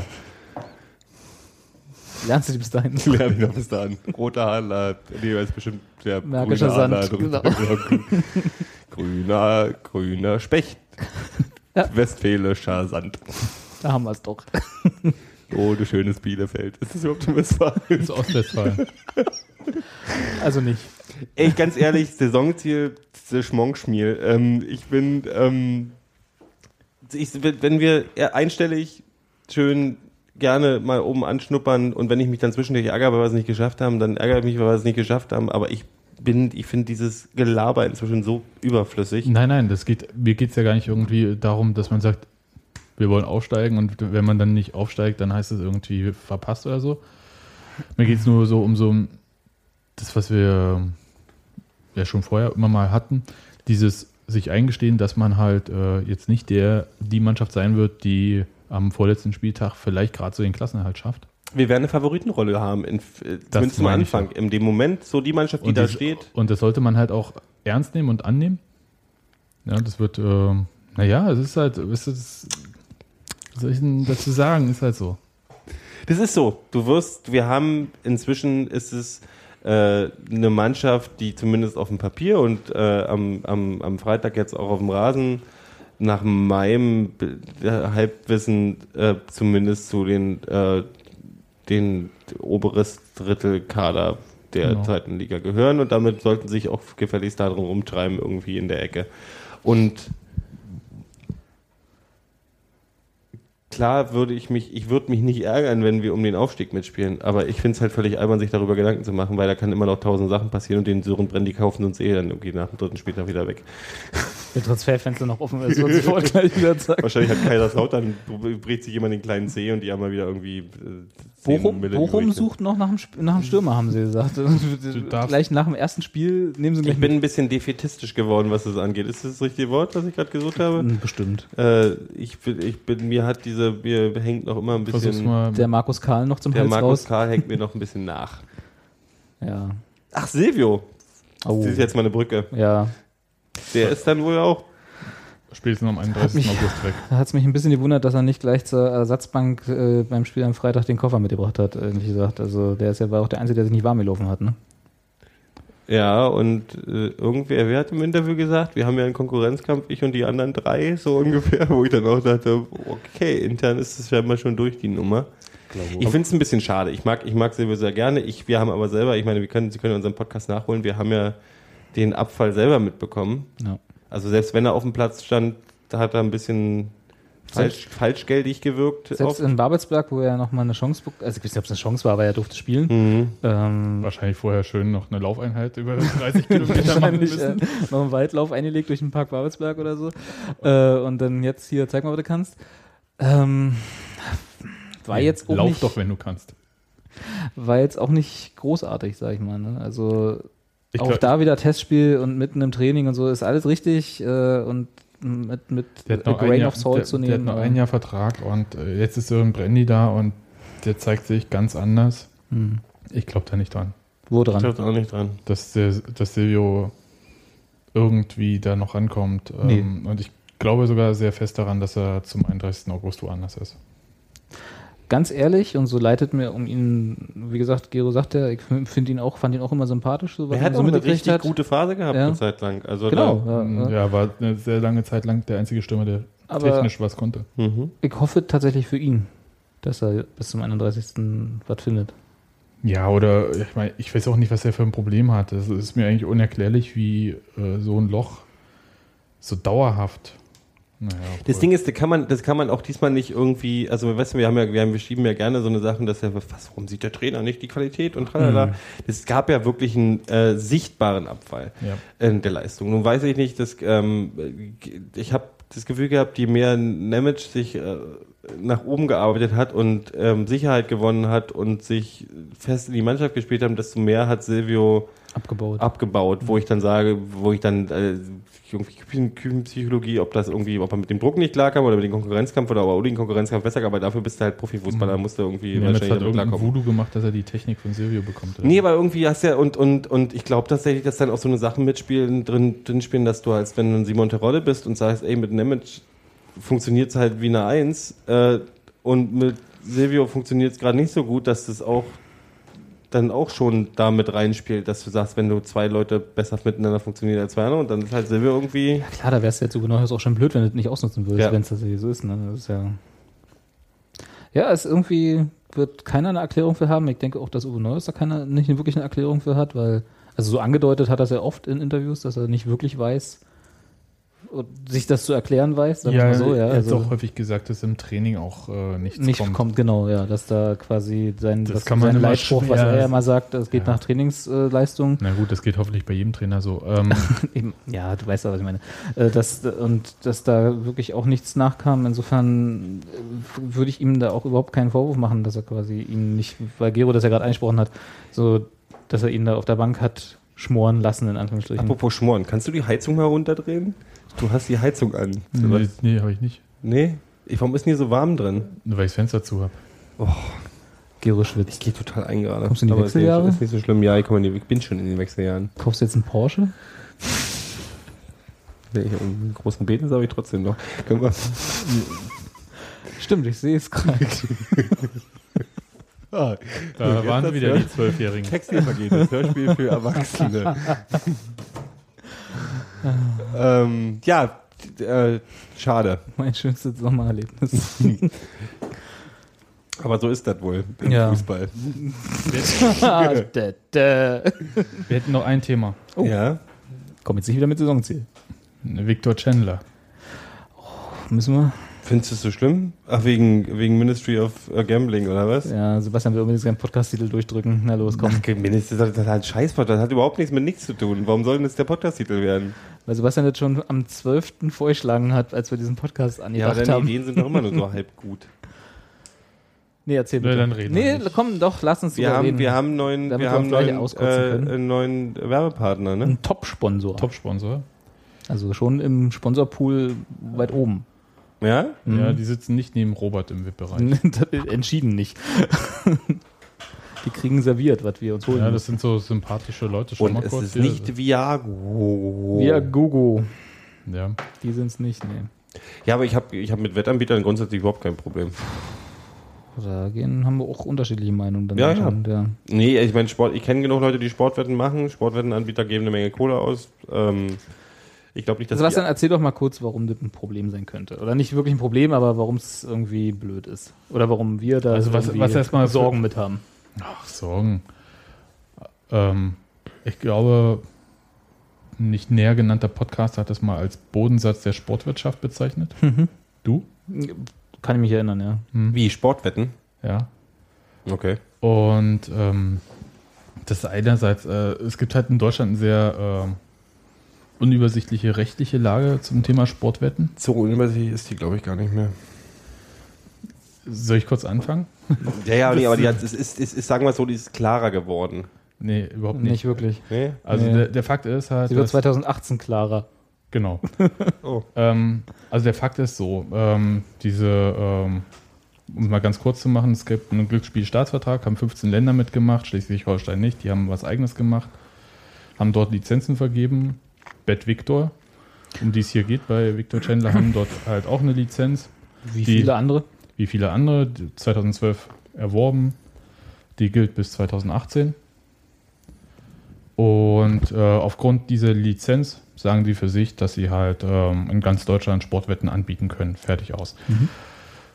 Lernst du die bis dahin? Lerne ich [LAUGHS] noch bis dahin. Roter Adler, nee, das ist bestimmt der Märkischer Sand, genau. [LAUGHS] grüner, grüner Specht. [LAUGHS] Ja. Westfälischer Sand. Da haben wir es doch. Oh, du schönes Bielefeld. Ist das überhaupt in Westfalen? Das ist Ostwestfalen. Also nicht. Ey, ganz ehrlich, Saisonziel, das Schmonkschmiel. Ähm, ich bin, ähm, ich, wenn wir einstellig schön gerne mal oben anschnuppern und wenn ich mich dann zwischendurch ärgere, weil wir es nicht geschafft haben, dann ärgere ich mich, weil wir es nicht geschafft haben. Aber ich bin, ich finde dieses Gelaber inzwischen so überflüssig. Nein, nein, das geht, mir geht es ja gar nicht irgendwie darum, dass man sagt, wir wollen aufsteigen und wenn man dann nicht aufsteigt, dann heißt es irgendwie verpasst oder so. Mir geht es nur so um so das, was wir ja schon vorher immer mal hatten, dieses sich eingestehen, dass man halt äh, jetzt nicht der die Mannschaft sein wird, die am vorletzten Spieltag vielleicht gerade so den Klassenerhalt schafft. Wir werden eine Favoritenrolle haben, in, äh, zumindest am Anfang. In dem Moment, so die Mannschaft, die Und da dies- steht. Und das sollte man halt auch ernst nehmen und annehmen. Ja, das wird, äh, naja, es ist halt, es ist, was soll ich denn dazu sagen, ist halt so. Das ist so. Du wirst, wir haben inzwischen ist es äh, eine Mannschaft, die zumindest auf dem Papier und äh, am, am, am Freitag jetzt auch auf dem Rasen nach meinem Halbwissen äh, zumindest zu den, äh, den oberes Drittel Kader der Genau. zweiten Liga gehören und damit sollten sich auch gefälligst darin rumtreiben irgendwie in der Ecke. Und klar würde ich mich, ich würde mich nicht ärgern, wenn wir um den Aufstieg mitspielen, aber ich finde es halt völlig albern, sich darüber Gedanken zu machen, weil da kann immer noch tausend Sachen passieren und den Sören Brenn, die kaufen uns eh dann irgendwie nach dem dritten Spieltag wieder weg. Der Transferfenster noch offen ist, wird sofort gleich wieder [LAUGHS] zeigen. Wahrscheinlich hat Kaiserslautern, bricht sich jemand den kleinen Zeh und die haben mal wieder irgendwie äh, 10 Bochum, Bochum sucht noch nach dem, nach dem Stürmer, haben sie gesagt. gleich nach dem ersten Spiel nehmen sie gleich Ich bin ein bisschen defetistisch geworden, was das angeht. Ist das das richtige Wort, was ich gerade gesucht habe? mit. Bestimmt. Äh, ich, bin, ich bin, mir hat diese, mir hängt noch immer ein bisschen. Der Markus Karl noch zum der Hals Markus raus. Karl hängt mir noch ein bisschen nach. Ja. Ach, Silvio. Oh. Das ist jetzt mal eine Brücke. Ja. Der ist dann wohl auch Spätestens am 31. mich- August weg. [LAUGHS] Da hat es mich ein bisschen gewundert, dass er nicht gleich zur Ersatzbank äh, beim Spiel am Freitag den Koffer mitgebracht hat, ehrlich gesagt. Also der ist ja war auch der Einzige, der sich nicht warm gelaufen hat, ne? Ja, und äh, irgendwer, wer hat im Interview gesagt, wir haben ja einen Konkurrenzkampf, ich und die anderen drei, so ungefähr, wo ich dann auch dachte, okay, intern ist es ja immer schon durch die Nummer. Ich finde es ein bisschen schade. Ich mag, ich mag Silvio sehr gerne. Ich, wir haben aber selber, ich meine, wir können, Sie können unseren Podcast nachholen, wir haben ja den Abfall selber mitbekommen. Ja. Also selbst wenn er auf dem Platz stand, da hat er ein bisschen falsch, falschgeldig gewirkt. Selbst oft. in Babelsberg, wo er nochmal eine Chance bekommen also ich weiß nicht, ob es eine Chance war, aber er durfte spielen. Mhm. Ähm, Wahrscheinlich vorher schön noch eine Laufeinheit über [LAUGHS] 30 Kilometer machen wahrscheinlich äh, müssen. noch einen Waldlauf eingelegt durch den Park Babelsberg oder so. Äh, und dann jetzt hier, zeig mal, was du kannst. Ähm, war jetzt auch Lauf nicht, doch, wenn du kannst. war jetzt auch nicht großartig, sag ich mal. Ne? Also Ich auch glaub- da wieder Testspiel und mitten im Training und so ist alles richtig äh, und mit, mit a ein grain Jahr, of salt der, zu der hat nehmen. noch ein Jahr Vertrag und äh, jetzt ist Sören Brandy da und der zeigt sich ganz anders. Hm. Ich glaube da nicht dran, Wo Ich dran? glaube auch nicht dran. dass, der, dass Silvio irgendwie da noch rankommt. Ähm, Und ich glaube sogar sehr fest daran, dass er zum 31. August woanders ist. Ganz ehrlich, und so leitet mir um ihn, wie gesagt, Gero sagt ja, ich finde ihn auch, fand ihn auch immer sympathisch, so was Er hat auch so eine richtig hat. gute Phase gehabt, Ja. eine Zeit lang. Also Genau, Da, ja, ja. Ja, war eine sehr lange Zeit lang der einzige Stürmer, der Aber- technisch was konnte. mhm. Ich hoffe tatsächlich für ihn, dass er bis zum 31. was findet. Ja, oder ich meine, ich weiß auch nicht, was er für ein Problem hat. Es ist mir eigentlich unerklärlich, wie äh, so ein Loch so dauerhaft. Naja, Das Ding ist, da kann man, das kann man auch diesmal nicht irgendwie, also weißt du, wir haben ja, wir, haben, wir schieben ja gerne so eine Sachen, dass er, was, warum sieht der Trainer nicht die Qualität und tralala. Es gab ja wirklich einen äh, sichtbaren Abfall Ja. äh, der Leistung. Nun weiß ich nicht, dass ähm, ich habe das Gefühl gehabt, je mehr Nemec sich äh, nach oben gearbeitet hat und ähm, Sicherheit gewonnen hat und sich fest in die Mannschaft gespielt haben, desto mehr hat Silvio Abgebaut. abgebaut, wo ich dann sage, wo ich dann äh, irgendwie Küchen- Küchenpsychologie, ob das irgendwie, ob er mit dem Druck nicht klarkam oder mit dem Konkurrenzkampf oder ob er ohne den Konkurrenzkampf besser kam, aber dafür bist du halt Profifußballer, da musst du irgendwie Nemeth hat damit irgendein klarkommen. Voodoo gemacht, dass er die Technik von Silvio bekommt. oder? Nee, aber irgendwie hast du ja, und, und, und ich glaube tatsächlich, dass dann auch so eine Sachen mitspielen, drin, drin spielen, dass du als wenn du ein Simon Terodde bist und sagst, ey, mit Nemec funktioniert es halt wie eine Eins äh, und mit Silvio funktioniert es gerade nicht so gut, dass das auch dann auch schon damit reinspielt, dass du sagst, wenn du zwei Leute besser miteinander funktionieren als zwei andere und dann ist halt Silvio irgendwie. Ja, klar, da wär's jetzt so genau auch schon blöd, wenn du das nicht ausnutzen würdest, Ja. wenn es tatsächlich so ist. Ne? Das ist ja. Ja, es irgendwie wird keiner eine Erklärung für haben. Ich denke auch, dass Uwe Neuhaus da keiner nicht wirklich eine Erklärung für hat, weil, also so angedeutet hat er sehr oft in Interviews, dass er nicht wirklich weiß, und sich das zu erklären weiß, sagen Ja, mal so, ja. er Also hat auch häufig gesagt, dass im Training auch äh, nichts nicht kommt. kommt. genau, ja, dass da quasi sein, Das kann man sein immer Leitspruch, was er ja mal sagt, es geht Ja. nach Trainingsleistung. Na gut, das geht hoffentlich bei jedem Trainer so. Ähm, [LAUGHS] Eben, ja, du weißt ja, was ich meine. Äh, dass, und dass da wirklich auch nichts nachkam. Insofern äh, würde ich ihm da auch überhaupt keinen Vorwurf machen, dass er quasi ihn nicht, weil Gero das ja gerade angesprochen hat, so, dass er ihn da auf der Bank hat schmoren lassen, in Anführungsstrichen. Apropos Schmoren, kannst du die Heizung mal runterdrehen? Du hast die Heizung an. nee, nee habe ich nicht. Nee? Ich, warum ist denn hier so warm drin? Nur weil ich das Fenster zu habe. Gero Ich schwitzt. gehe total ein gerade. Kommst du in die Aber ist Wechseljahre? Nicht, ist nicht so schlimm. Ja, ich, komm in die, ich bin schon in den Wechseljahren. Kaufst du jetzt einen Porsche? [LAUGHS] Nee, ich einen großen Beten habe ich trotzdem noch. Können wir, [LAUGHS] Stimmt, ich sehe es gerade. [LAUGHS] ah, Da waren wieder Hör- die Zwölfjährigen. Textilvergehen, das Hörspiel für Erwachsene. Ähm, ja, äh, schade. mein schönstes Sommererlebnis. [LAUGHS] Aber so ist das wohl im Ja. Fußball. Ah. Wir hätten noch ein Thema. Oh. Ja. Komm jetzt nicht wieder mit Saisonziel. Victor Chandler. Müssen wir? Findest du es so schlimm? Ach, wegen, wegen Ministry of äh, Gambling oder was? Ja, Sebastian will unbedingt seinen Podcast-Titel durchdrücken. Na los, komm. Ach, Ministry, das ist halt ein Scheißwort, das hat überhaupt nichts mit nichts zu tun. Warum soll denn das der Podcast-Titel werden? Weil Sebastian das schon am 12. vorgeschlagen hat, als wir diesen Podcast Ja, angedacht aber deine haben. Ideen sind doch immer nur so [LAUGHS] halb gut. Nee, erzähl Nee, bitte. dann reden wir Nee, komm doch, lass uns Wir haben, reden. wir haben einen neuen, wir wir haben neuen, äh, einen neuen Werbepartner, ne? Ein Top-Sponsor. Top-Sponsor. Also schon im Sponsorpool weit oben. Ja? Ja, die sitzen nicht neben Robert im VIP-Bereich. [LAUGHS] Entschieden nicht. [LAUGHS] Die kriegen serviert, was wir uns holen. Ja, das sind so sympathische Leute. Schau Und mal es kurz ist hier. nicht Viago. Ja, Gogo. Ja. Die sind es nicht, nee. Ja, aber ich habe ich hab mit Wettanbietern grundsätzlich überhaupt kein Problem. Da gehen, haben wir auch unterschiedliche Meinungen. Dann Ja, schon, ja. Nee, ich meine, Sport, ich kenne genug Leute, die Sportwetten machen. Sportwettenanbieter geben eine Menge Kohle aus. Ähm, ich glaube nicht, dass Sebastian, die, erzähl doch mal kurz, warum das ein Problem sein könnte. Oder nicht wirklich ein Problem, aber warum es irgendwie blöd ist. Oder warum wir da Also was- was erstmal für- Sorgen mit haben. Ach, Sorgen. Ähm, ich glaube, ein nicht näher genannter Podcast hat das mal als Bodensatz der Sportwirtschaft bezeichnet. Du? Kann ich mich erinnern, ja. wie Sportwetten. Ja. Okay. Und ähm, das ist einerseits, äh, es gibt halt in Deutschland eine sehr ähm, unübersichtliche rechtliche Lage zum Thema Sportwetten. So unübersichtlich ist die, glaube ich, gar nicht mehr. Soll ich kurz anfangen? Ja, ja, nee, aber die hat, es, ist, es ist, sagen wir so, die ist klarer geworden. Nee, überhaupt Nicht nicht. wirklich. Nee? Also Nee. der, der Fakt ist halt, Sie wird dass- 2018 klarer. Genau. [LAUGHS] Oh. ähm, also der Fakt ist so, ähm, diese, ähm, um es mal ganz kurz zu machen, es gibt einen Glücksspielstaatsvertrag, haben 15 Länder mitgemacht, Schleswig-Holstein nicht, die haben was eigenes gemacht, haben dort Lizenzen vergeben, Bet Victor, um die es hier geht bei Victor Chandler, haben dort halt auch eine Lizenz, Wie Die- viele andere? wie viele andere, die 2012 erworben, die gilt bis 2018. Und äh, aufgrund dieser Lizenz sagen sie für sich, dass sie halt ähm, in ganz Deutschland Sportwetten anbieten können. Fertig aus.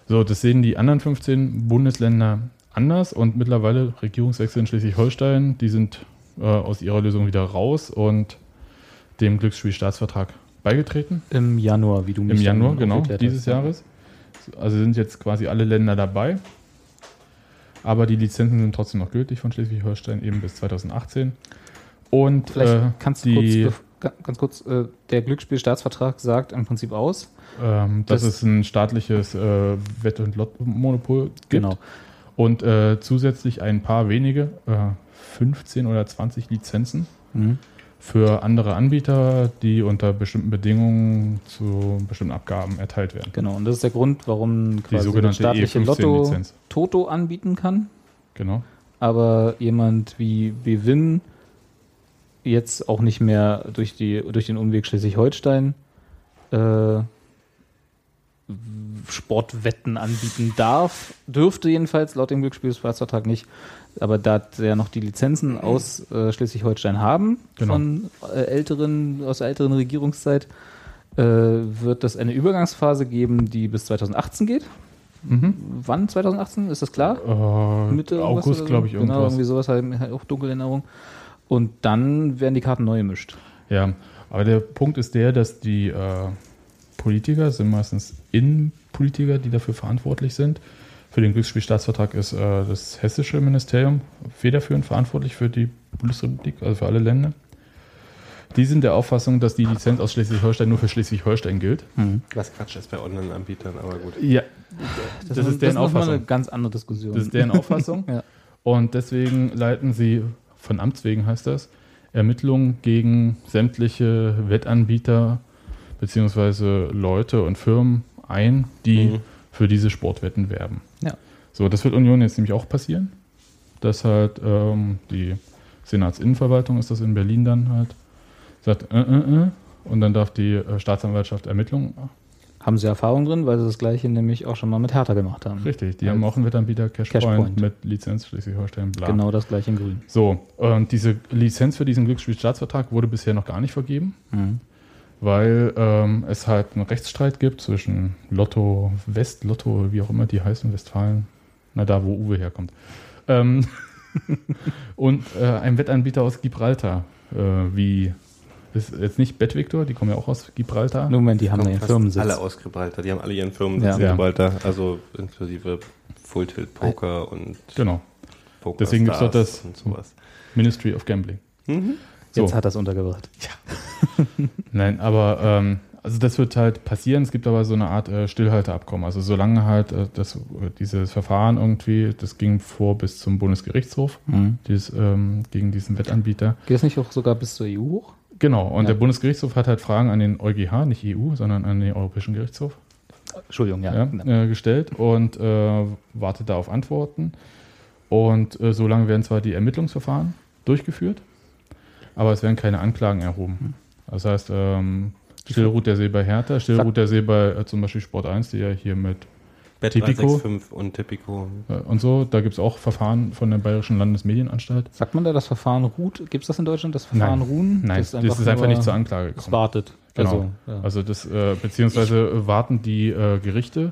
So, das sehen die anderen 15 Bundesländer anders und mittlerweile Regierungswechsel in Schleswig-Holstein, die sind äh, aus ihrer Lösung wieder raus und dem Glücksspielstaatsvertrag beigetreten. Im Januar, wie du mich Im Januar, genau, dieses hast. Jahres. Also sind jetzt quasi alle Länder dabei. Aber die Lizenzen sind trotzdem noch gültig von Schleswig-Holstein, eben bis 2018. Und Vielleicht äh, kannst du die, kurz, ganz kurz, äh, der Glücksspielstaatsvertrag sagt im Prinzip aus. ähm, dass das- es ein staatliches äh, Wett- und Lottomonopol gibt. Genau. Und äh, zusätzlich ein paar wenige, äh, 15 oder 20 Lizenzen Mhm. Für andere Anbieter, die unter bestimmten Bedingungen zu bestimmten Abgaben erteilt werden. Genau, und das ist der Grund, warum quasi sogenannte das staatliche Lotto E15-Lizenz. Toto anbieten kann, Genau. aber jemand wie Bewin jetzt auch nicht mehr durch, die, durch den Umweg Schleswig-Holstein äh, Sportwetten anbieten darf, dürfte jedenfalls laut dem Glücksspielsplatzvertrag nicht. Aber da sie ja noch die Lizenzen aus äh, Schleswig-Holstein haben, Genau. von äh, älteren, aus der älteren Regierungszeit, äh, wird es eine Übergangsphase geben, die bis 2018 geht. Mhm. Wann 2018? Ist das klar? Äh, Mitte August, so? glaube ich, Genau, irgendwas. irgendwie sowas, halt, halt auch dunkle Erinnerung. Und dann werden die Karten neu gemischt. Ja, aber der Punkt ist der, dass die äh, Politiker sind meistens Innenpolitiker, die dafür verantwortlich sind. Für den Glücksspielstaatsvertrag ist äh, das hessische Ministerium federführend verantwortlich für die Bundesrepublik, also für alle Länder. Die sind der Auffassung, dass die Lizenz aus Schleswig-Holstein nur für Schleswig-Holstein gilt. Was Quatsch ist bei Online-Anbietern, aber gut. Ja, das, ist deren noch mal Auffassung. eine ganz andere Diskussion. Das ist deren Auffassung. [LAUGHS] Ja. Und deswegen leiten sie, von Amts wegen heißt das, Ermittlungen gegen sämtliche Wettanbieter beziehungsweise Leute und Firmen ein, die Mhm. für diese Sportwetten werben. So, das wird Union jetzt nämlich auch passieren. Dass halt ähm, die Senatsinnenverwaltung ist das in Berlin dann halt, sagt, äh, äh, äh, und dann darf die äh, Staatsanwaltschaft Ermittlungen. Haben sie Erfahrung drin, weil sie das gleiche nämlich auch schon mal mit Hertha gemacht haben. Richtig, die Als haben auch einen Wettanbieter Cashpoint, Cashpoint. mit Lizenz Schleswig-Holstein, bla. Genau das gleiche in Grün. So, und diese Lizenz für diesen Glücksspielstaatsvertrag wurde bisher noch gar nicht vergeben, Mhm. weil ähm, es halt einen Rechtsstreit gibt zwischen Lotto West, Lotto, wie auch immer die heißen, Westfalen, na da, wo Uwe herkommt, ähm, [LAUGHS] und äh, einem Wettanbieter aus Gibraltar, äh, wie, ist jetzt nicht Bettvictor, die kommen ja auch aus Gibraltar. Moment, die haben ja ihren Firmensitz. Alle aus Gibraltar, die haben alle ihren Firmen Ja. in Ja. Gibraltar, also inklusive Full Tilt Poker und Genau, Poker Deswegen gibt's doch Stars das-. Ministry of Gambling. Mhm. So. Jetzt hat er es untergebracht. [LAUGHS] Nein, aber ähm, also das wird halt passieren. Es gibt aber so eine Art äh, Stillhalteabkommen. Also solange halt äh, das, äh, dieses Verfahren irgendwie, das ging vor bis zum Bundesgerichtshof, Mhm. dieses, ähm, gegen diesen Wettanbieter. Geht es nicht auch sogar bis zur EU hoch? Genau, und Ja. der Bundesgerichtshof hat halt Fragen an den EuGH, nicht EU, sondern an den Europäischen Gerichtshof Entschuldigung, ja. ja, genau. äh, gestellt und äh, wartet da auf Antworten. Und äh, solange werden zwar die Ermittlungsverfahren durchgeführt, aber es werden keine Anklagen erhoben. Das heißt, ähm, still ruht der See bei Hertha, still ruht der See bei äh, zum Beispiel Sport 1, die ja hier mit Bet Tipico. 365 und Tipico. äh, und so, da gibt es auch Verfahren von der Bayerischen Landesmedienanstalt. Sagt man da, das Verfahren ruht? Gibt es das in Deutschland, das Verfahren Nein. ruhen? Nein, das ist einfach, nur- nicht zur Anklage Es gekommen. wartet. Genau. Also, ja. Also das, äh, beziehungsweise warten die äh, Gerichte,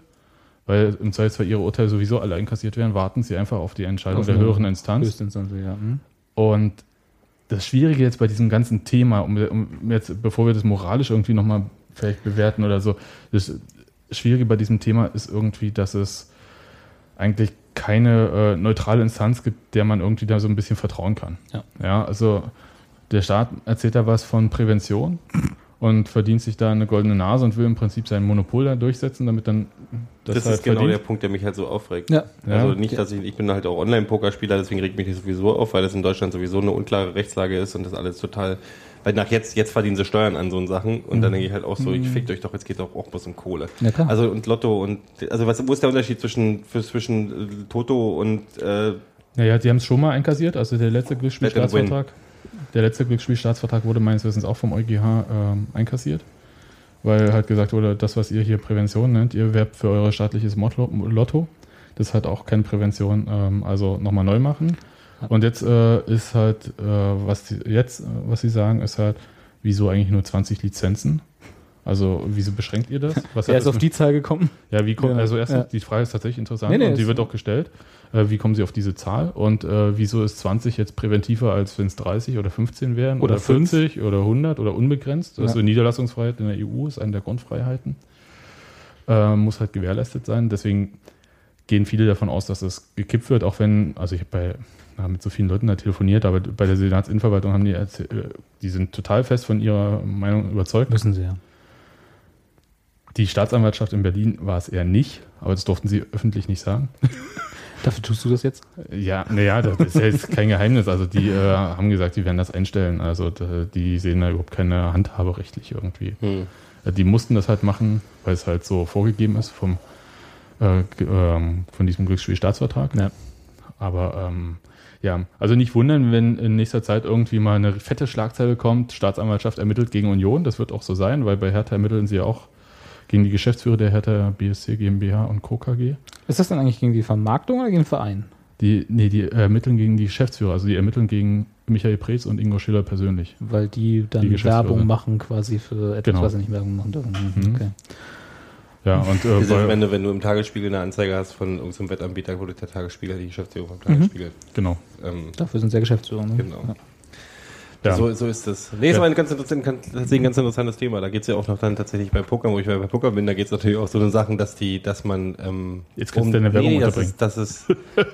weil im Zweifelsfall ihre Urteile sowieso alle einkassiert werden, warten sie einfach auf die Entscheidung Auf der höheren Instanz. Höchstinstanz, ja. Hm? Und das Schwierige jetzt bei diesem ganzen Thema, um, um jetzt, bevor wir das moralisch irgendwie nochmal vielleicht bewerten oder so, das Schwierige bei diesem Thema ist irgendwie, dass es eigentlich keine äh, neutrale Instanz gibt, der man irgendwie da so ein bisschen vertrauen kann. Ja. ja, also der Staat erzählt da was von Prävention und verdient sich da eine goldene Nase und will im Prinzip sein Monopol da durchsetzen, damit dann das, Das, halt ist genau der verdient. Punkt, der mich halt so aufregt. Ja. Also nicht, dass ich, ich bin halt auch Online-Pokerspieler, deswegen regt mich das sowieso auf, weil das in Deutschland sowieso eine unklare Rechtslage ist und das alles total, weil nach jetzt, jetzt verdienen sie Steuern an so einen Sachen und dann denke ich halt auch so, ich fickt euch doch, jetzt geht doch auch bloß um Kohle. Ja, klar. Also und Lotto und, also was, wo ist der Unterschied zwischen, für, zwischen äh, Toto und, äh, Naja, die haben es schon mal einkassiert. Also der letzte Glücksspielstaatsvertrag, der letzte Glücksspielstaatsvertrag wurde meines Wissens auch vom EuGH ähm, einkassiert. Weil halt gesagt wurde, das, was ihr hier Prävention nennt, ihr werbt für euer staatliches Lotto. Das hat auch keine Prävention, ähm, also nochmal neu machen. Und jetzt äh, ist halt, äh, was die, jetzt, äh, was sie sagen, ist halt, wieso eigentlich nur 20 Lizenzen? Also, wieso beschränkt ihr das? Was Wer ist das auf die Zahl gekommen? ja, wie kommt, Ja, also erstens, ja. die Frage ist tatsächlich interessant Nee, nee, und die wird auch gestellt. Äh, wie kommen Sie auf diese Zahl? Und äh, wieso ist 20 jetzt präventiver, als wenn es 30 oder 15 wären? Oder Oder, 40 oder 100 oder unbegrenzt? Ja. Also Niederlassungsfreiheit in der EU ist eine der Grundfreiheiten. Äh, muss halt gewährleistet sein. Deswegen gehen viele davon aus, dass es gekippt wird, auch wenn, also ich habe bei na, mit so vielen Leuten da telefoniert, aber bei der Senatsinnenverwaltung haben die äh, die sind total fest von ihrer Meinung überzeugt. Müssen sie ja. Die Staatsanwaltschaft in Berlin war es eher nicht, aber das durften sie öffentlich nicht sagen. [LAUGHS] Dafür tust du das jetzt? Ja, naja, das ist ja jetzt kein Geheimnis. Also die äh, haben gesagt, die werden das einstellen. Also die sehen da überhaupt keine Handhabe rechtlich irgendwie. Hm. Äh, Die mussten das halt machen, weil es halt so vorgegeben ist vom, äh, ähm, von diesem Glücksspielstaatsvertrag. Ja. Aber ähm, ja, also nicht wundern, wenn in nächster Zeit irgendwie mal eine fette Schlagzeile kommt, Staatsanwaltschaft ermittelt gegen Union. Das wird auch so sein, weil bei Hertha ermitteln sie ja auch gegen die Geschäftsführer der Hertha BSC GmbH und Co. KG. Ist das dann eigentlich gegen die Vermarktung oder gegen den Verein? Die, nee, die ermitteln gegen die Geschäftsführer, also die ermitteln gegen Michael Preetz und Ingo Schiller persönlich. Weil die dann Die. Werbung machen quasi für etwas, Genau. was sie nicht Werbung machen dürfen. Mhm. Okay. Ja, und äh, bei, wenn, du, wenn du im Tagesspiegel eine Anzeige hast von irgendeinem Wettanbieter, wo der Tagesspiegel die Geschäftsführung vom Mhm. Tagesspiegel. genau. Ähm, Dafür sind sie ja Geschäftsführer. Ne? Genau. Ja. Ja. So, so ist das. Nee, ist aber ein ganz, ein ganz interessantes Thema. Da geht es ja auch noch dann tatsächlich bei Poker, wo ich bei Poker bin, da geht es natürlich auch so eine Sachen, dass die, dass man ähm, Jetzt kannst du deine Werbung nee, dass unterbringen. es, dass es,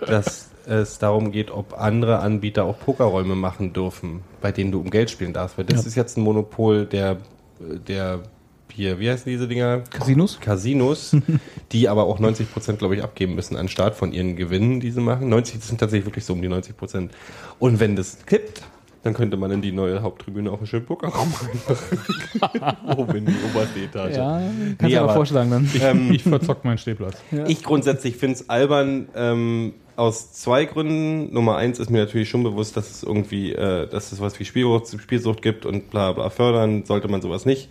[LAUGHS] dass es darum geht, ob andere Anbieter auch Pokerräume machen dürfen, bei denen du um Geld spielen darfst. Weil das Ja. ist jetzt ein Monopol der, der hier, wie heißen diese Dinger? Casinos? Casinos, [LAUGHS] die aber auch 90 Prozent, glaube ich, abgeben müssen an Start von ihren Gewinnen, die sie machen. 90, das sind tatsächlich wirklich so um die 90 Prozent. Und wenn das kippt, dann könnte man in die neue Haupttribüne auch einen schönen Pokerraum reinmachen. [LAUGHS] Oben in die oberste Etage. Ja, kannst Nee, du aber vorschlagen dann. Ähm, Ich verzock meinen Stehplatz. ich grundsätzlich finde es albern ähm, aus zwei Gründen. Nummer eins ist mir natürlich schon bewusst, dass es irgendwie, äh, dass es was wie Spielsucht, Spielsucht gibt und bla bla fördern, sollte man sowas nicht.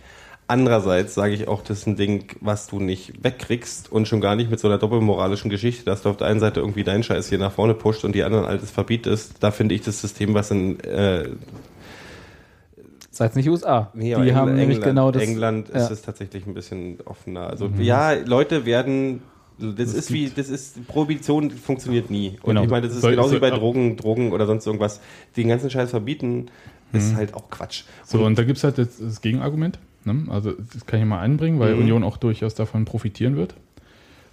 Andererseits sage ich auch, das ist ein Ding, was du nicht wegkriegst und schon gar nicht mit so einer doppelmoralischen Geschichte, dass du auf der einen Seite irgendwie deinen Scheiß hier nach vorne pusht und die anderen alles verbietest. Da finde ich das System, was in äh, Seid nicht USA. Nee, aber die haben Engl- nämlich England, genau das. England ja. Mhm. ist es tatsächlich ein bisschen offener. Also ja, Leute werden. Das, ist wie, das ist, Prohibition funktioniert nie. Und Genau. ich meine, das ist Soll- genauso wie soll- bei Drogen, Drogen oder sonst irgendwas. Den ganzen Scheiß verbieten ist halt auch Quatsch. So, und da gibt es halt das Gegenargument. Ne? Also, das kann ich mal einbringen, weil Mhm. Union auch durchaus davon profitieren wird.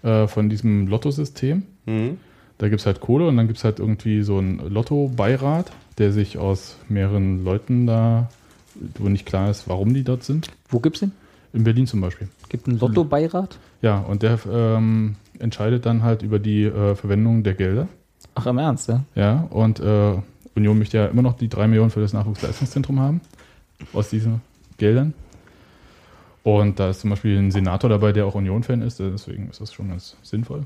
Äh, von diesem Lottosystem. Mhm. Da gibt es halt Kohle und dann gibt es halt irgendwie so einen Lotto-Beirat, der sich aus mehreren Leuten da, wo nicht klar ist, warum die dort sind. Wo gibt's den? In Berlin zum Beispiel. Gibt einen Lotto-Beirat? Ja, und der ähm, entscheidet dann halt über die äh, Verwendung der Gelder. Ach, im Ernst, ja? Ja, und äh, Union möchte ja immer noch die drei Millionen für das Nachwuchsleistungszentrum haben. Aus diesen Geldern. Und da ist zum Beispiel ein Senator dabei, der auch Union-Fan ist, äh, deswegen ist das schon ganz sinnvoll.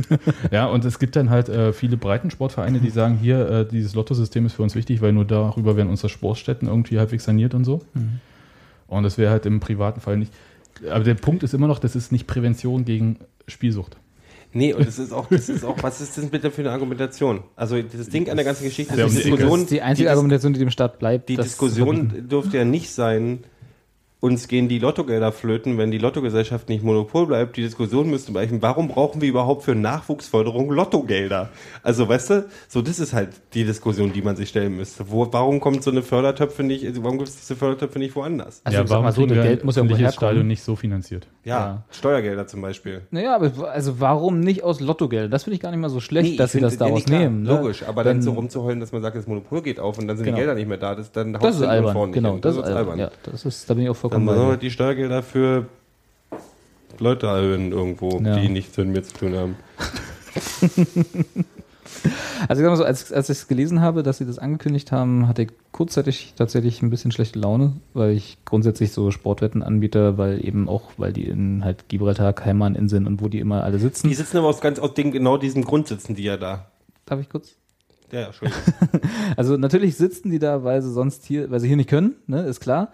[LAUGHS] ja, und es gibt dann halt äh, viele Breitensportvereine, die sagen, hier, äh, dieses Lottosystem ist für uns wichtig, weil nur darüber werden unsere Sportstätten irgendwie halbwegs saniert und so. Und das wäre halt im privaten Fall nicht. Aber der Punkt ist immer noch, das ist nicht Prävention gegen Spielsucht. Nee, und das ist auch, das ist auch, was ist das bitte für eine Argumentation? Also das Ding an der ganzen Geschichte die. Diskussion, Das ist die einzige die, Argumentation, die dem Staat bleibt. die Diskussion dürfte ja nicht sein, uns gehen die Lottogelder flöten, wenn die Lottogesellschaft nicht Monopol bleibt. Die Diskussion müsste bleiben, warum brauchen wir überhaupt für Nachwuchsförderung Lottogelder? Also, weißt du, so das ist halt die Diskussion, die man sich stellen müsste. Wo, warum kommt so eine Fördertöpfe nicht, warum gibt es diese Fördertöpfe nicht woanders? Also, sag mal so, das Geld muss ja irgendwo öffentliches Stadion herkommen. nicht so finanziert? Ja, Ja. Steuergelder zum Beispiel. Naja, aber also warum nicht aus Lottogeld? Das finde ich gar nicht mal so schlecht, Nee, dass sie das daraus klar, nehmen. ne? Logisch, aber dann, Dann- so rumzuheulen, dass man sagt, das Monopol geht auf und dann sind Genau. die Gelder nicht mehr da, das, dann haut albern, vorne nicht genau, hin. das ist albern. Ja, das ist, da bin ich auch Dann sollen halt die Steuergelder für Leute erhöhen irgendwo, Ja. die nichts mit mir zu tun haben. [LAUGHS] Also ich sag mal so, als, als ich es gelesen habe, dass sie das angekündigt haben, hatte ich kurzzeitig tatsächlich ein bisschen schlechte Laune, weil ich grundsätzlich so Sportwettenanbieter, weil eben auch, weil die in halt Gibraltar, Kaiman sind und wo die immer alle sitzen. Die sitzen aber aus ganz aus dem, genau diesem Grund sitzen die ja da. Darf ich kurz? Ja, ja, Entschuldigung. [LAUGHS] Also natürlich sitzen die da, weil sie sonst hier, weil sie hier nicht können, ne, ist klar.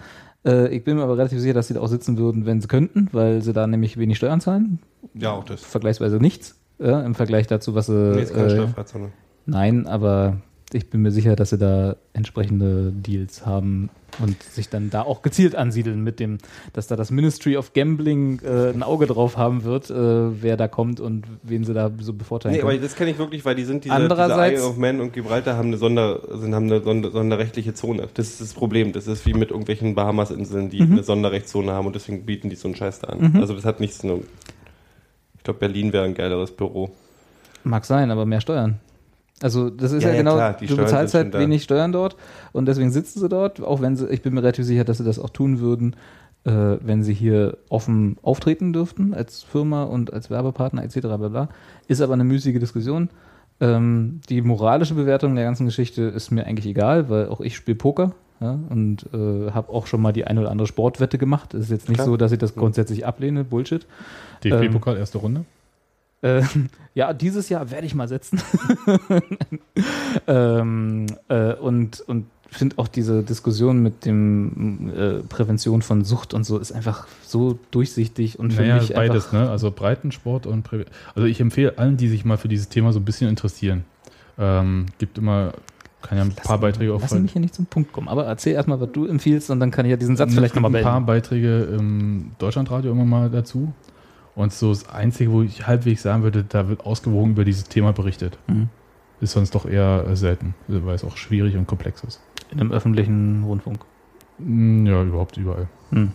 Äh, ich bin mir aber relativ sicher, dass sie da auch sitzen würden, wenn sie könnten, weil sie da nämlich wenig Steuern zahlen. ja, auch das. Vergleichsweise nichts. Ja, Im Vergleich dazu, was sie. Nee, ist keine äh. Nein, aber ich bin mir sicher, dass sie da entsprechende Deals haben und sich dann da auch gezielt ansiedeln mit dem, dass da das Ministry of Gambling äh, ein Auge drauf haben wird, äh, wer da kommt und wen sie da so bevorteilen Nee, aber können. das kenne ich wirklich, weil die sind diese, Andererseits- diese Isle of Man und Gibraltar haben eine Sonder, sind, haben eine Sonder, sonderrechtliche Zone. Das ist das Problem. Das ist wie mit irgendwelchen Bahamas-Inseln, die eine Sonderrechtszone haben und deswegen bieten die so einen Scheiß da an. Also das hat nichts nur. Ich glaube, Berlin wäre ein geileres Büro. Mag sein, aber mehr Steuern. Also das ist Ja, ja, ja, genau, klar, die du Steuern bezahlst halt da. wenig Steuern dort und deswegen sitzen sie dort, auch wenn sie, ich bin mir relativ sicher, dass sie das auch tun würden, äh, wenn sie hier offen auftreten dürften als Firma und als Werbepartner etc. Bla bla. Ist aber eine müßige Diskussion. Ähm, die moralische Bewertung der ganzen Geschichte ist mir eigentlich egal, weil auch ich spiele Poker ja, und äh, habe auch schon mal die eine oder andere Sportwette gemacht. Es ist jetzt nicht Klar. so, dass ich das grundsätzlich ablehne. Bullshit. DFB-Pokal, erste Runde. Äh, ja, dieses Jahr werde ich mal setzen. [LAUGHS] ähm, äh, und und finde auch diese Diskussion mit dem äh, Prävention von Sucht und so ist einfach so durchsichtig und für Naja, mich beides, ne? Also Breitensport und Prä Also ich empfehle allen, die sich mal für dieses Thema so ein bisschen interessieren. Ähm, gibt immer, kann ja ein paar Beiträge Lass auffallen. mich hier nicht zum Punkt kommen. Aber erzähl erstmal, was du empfiehlst und dann kann ich ja diesen Satz Es vielleicht nochmal ein paar. Beiträge im Deutschlandradio immer mal dazu. Und so das Einzige, wo ich halbwegs sagen würde, da wird ausgewogen über dieses Thema berichtet. Mhm. Ist sonst doch eher äh, selten, weil es auch schwierig und komplex ist. In einem öffentlichen Rundfunk. Mm, Ja, überhaupt überall. Hm.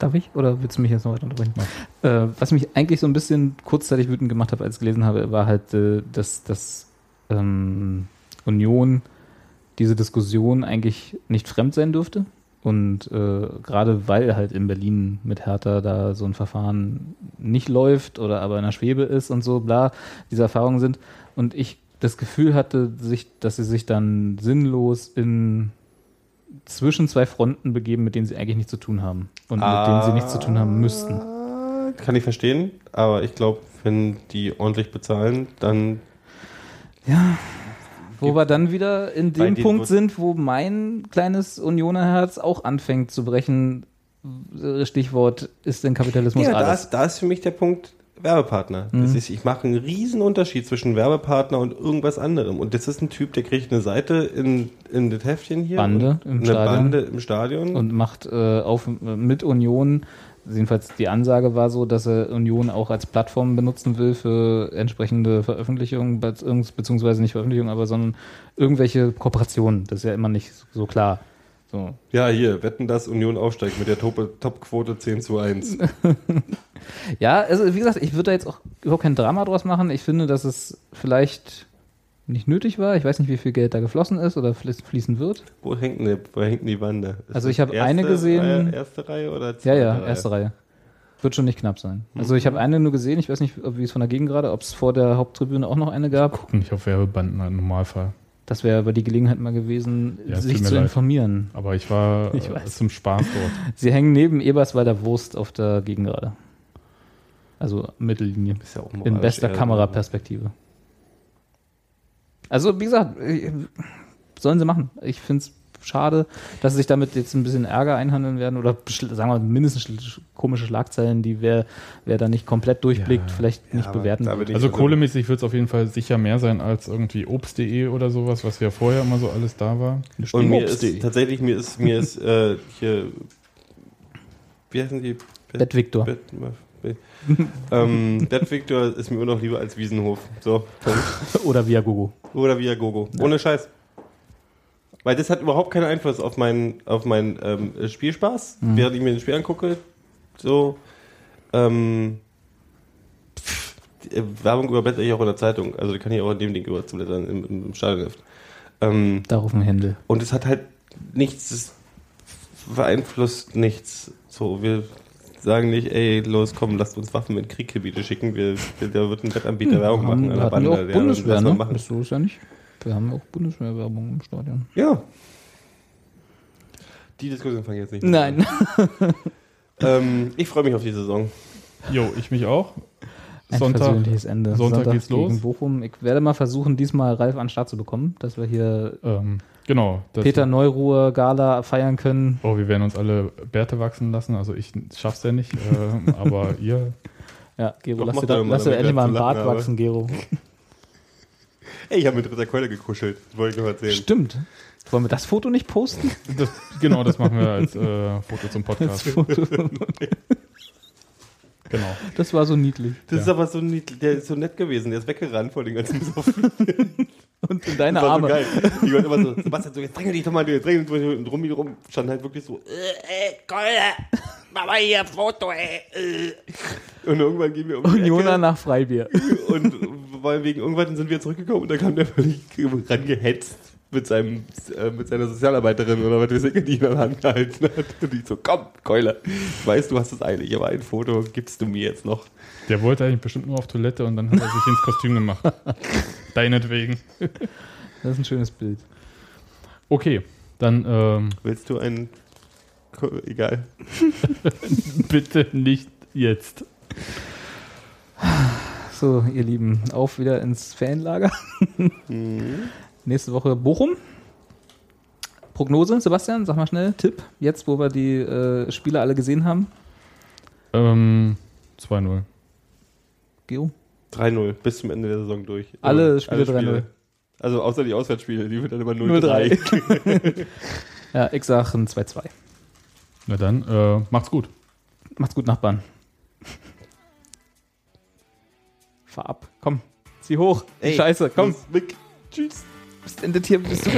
Darf ich? Oder willst du mich jetzt noch weiter unterbrechen? Äh, was mich eigentlich so ein bisschen kurzzeitig wütend gemacht hat, als ich gelesen habe, war halt, äh, dass, dass ähm, Union diese Diskussion eigentlich nicht fremd sein dürfte. Und äh, gerade weil halt in Berlin mit Hertha da so ein Verfahren nicht läuft oder aber in der Schwebe ist und so, bla, diese Erfahrungen sind. Und ich das Gefühl hatte, sich, dass sie sich dann sinnlos in zwischen zwei Fronten begeben, mit denen sie eigentlich nichts zu tun haben. Und mit denen sie nichts zu tun haben müssten. Ah, Kann ich verstehen, aber ich glaube, wenn die ordentlich bezahlen, dann Ja. Wo wir dann wieder in dem Punkt Bus- sind, wo mein kleines Unionerherz auch anfängt zu brechen. Stichwort, ist denn Kapitalismus ja, da alles? ist, da ist für mich der Punkt Werbepartner. Das Mhm. ist, ich mache einen riesen Unterschied zwischen Werbepartner und irgendwas anderem. Und das ist ein Typ, der kriegt eine Seite in, in das Heftchen hier. Bande im eine Stadion. Bande im Stadion. und macht äh, auf mit Union. Jedenfalls die Ansage war so, dass er Union auch als Plattform benutzen will für entsprechende Veröffentlichungen, be- beziehungsweise nicht Veröffentlichungen, aber sondern irgendwelche Kooperationen. Das ist ja immer nicht so klar. So. ja, hier, wetten, dass Union aufsteigt mit der Top- Top-Quote 10 zu 1. [LAUGHS] Ja, also wie gesagt, ich würde da jetzt auch überhaupt kein Drama draus machen. Ich finde, dass es vielleicht nicht nötig war. Ich weiß nicht, wie viel Geld da geflossen ist oder fließ- fließen wird. wo, hängt denn, wo hängt die Bande? Ist Also ich habe eine gesehen- Reihe, erste Reihe oder Ja, zweite ja, Reihe? erste Reihe. Wird schon nicht knapp sein. Also ich habe eine nur gesehen, ich weiß nicht, ob- wie es von der Gegend gerade, ob es vor der Haupttribüne auch noch eine gab. Gucken nicht auf Werbebanden im Normalfall. Das wäre aber die Gelegenheit mal gewesen, Ja, sich zu leid. informieren. Aber ich war [LAUGHS] Ich äh, weiß. zum Spaß dort. Sie hängen neben Eberswalder Wurst auf der Gegengrade. Also Mittellinie. Ist ja auch In bester Kameraperspektive. Also, wie gesagt, sollen sie machen. Ich finde es schade, dass sie sich damit jetzt ein bisschen Ärger einhandeln werden oder sagen wir mal, mindestens komische Schlagzeilen, die wer, wer da nicht komplett durchblickt, Ja. vielleicht nicht Ja, aber bewerten wird. Also so- kohlemäßig wird es auf jeden Fall sicher mehr sein als irgendwie Obst.de oder sowas, was ja vorher immer so alles da war. Und mir ist tatsächlich, mir ist, mir ist äh, hier, wie heißen die? Bett Victor. Bet, [LAUGHS] ähm, Bet Victor ist mir immer noch lieber als Wiesenhof. So. [LAUGHS] Oder Viagogo. Oder Viagogo. Ohne Scheiß. Weil das hat überhaupt keinen Einfluss auf meinen, auf meinen ähm, Spielspaß, Mhm. während ich mir den Spiel angucke. So, ähm, pff, die, Werbung überblätter ich auch in der Zeitung. Also die kann ich auch in dem Ding überzublättern im, im, im Stadionheft. Ähm, Darauf ein Händel. und es hat halt nichts, es beeinflusst nichts. So, wir sagen nicht, ey, los, komm, lasst uns Waffen in Krieggebiete schicken. Wir, wir, da wird ein Wettanbieter Werbung machen an wir der ja Bande. auch Ja, Bundeswehr, mal ne? machen. Das so ist ja nicht. Wir haben auch Bundeswehrwerbung im Stadion. Ja. Die Diskussion fange ich jetzt nicht an. Nein. [LAUGHS] Ähm, ich freue mich auf die Saison. Jo, ich mich auch. Ein Sonntag, Ende. Sonntag geht's gegen los. Bochum. Ich werde mal versuchen, diesmal Ralf an den Start zu bekommen, dass wir hier ähm, genau. Peter Neuruhr Gala feiern können. Oh, wir werden uns alle Bärte wachsen lassen. Also ich schaff's ja nicht, äh, aber [LAUGHS] ihr. Ja, Gero, Doch, lass dir, da, mal, lass dir endlich mal einen lachen Bart haben. wachsen, Gero. [LAUGHS] Ey, ich habe mit Ritter Keule gekuschelt. Das wollte ich noch erzählen. Stimmt. Wollen wir das Foto nicht posten? Das, genau, das machen wir als [LAUGHS] äh, Foto zum Podcast. Genau. Das war so niedlich. Das ist aber so, niedlich- der ist so nett gewesen. Der ist weggerannt vor den ganzen Besoffenen. Und in deine Das war Arme. so geil. Die waren immer so, Sebastian, so, jetzt dränge dich doch mal, jetzt dränge dich mal. Und rum, rum stand halt wirklich so, äh, äh, Keule, mach mal hier ein Foto, ey. Äh. Und irgendwann gehen wir um die Uniona Ecke nach Freibier. und weil wegen irgendwann sind wir zurückgekommen und da kam der völlig rangehetzt mit, seinem, äh, mit seiner Sozialarbeiterin oder was weiß ich, die ihn an der Hand gehalten hat. Und ich so, komm, Keule, ich weiß, du hast es eilig, aber ein Foto gibst du mir jetzt noch. Der wollte eigentlich bestimmt nur auf Toilette und dann hat er sich ins Kostüm gemacht. [LAUGHS] Deinetwegen. Das ist ein schönes Bild. Okay, dann ähm, Willst du einen... Ko- Egal. [LAUGHS] bitte nicht jetzt. So, ihr Lieben, auf wieder ins Fanlager. Nächste Woche Bochum. Prognose, Sebastian, sag mal schnell, Tipp, jetzt wo wir die äh, Spiele alle gesehen haben. Ähm, 2-0. Geo? 3-0 bis zum Ende der Saison durch. Alle Also, Spiele 3-0. Also außer die Auswärtsspiele, die wird dann immer 0-3. 0-3. [LAUGHS] Ja, ich sag ein 2-2. Na dann, äh, macht's gut. Macht's gut, Nachbarn. Fahr ab. Komm, zieh hoch. Die Scheiße, komm. Weg. Tschüss. Bis endet hier. Bist du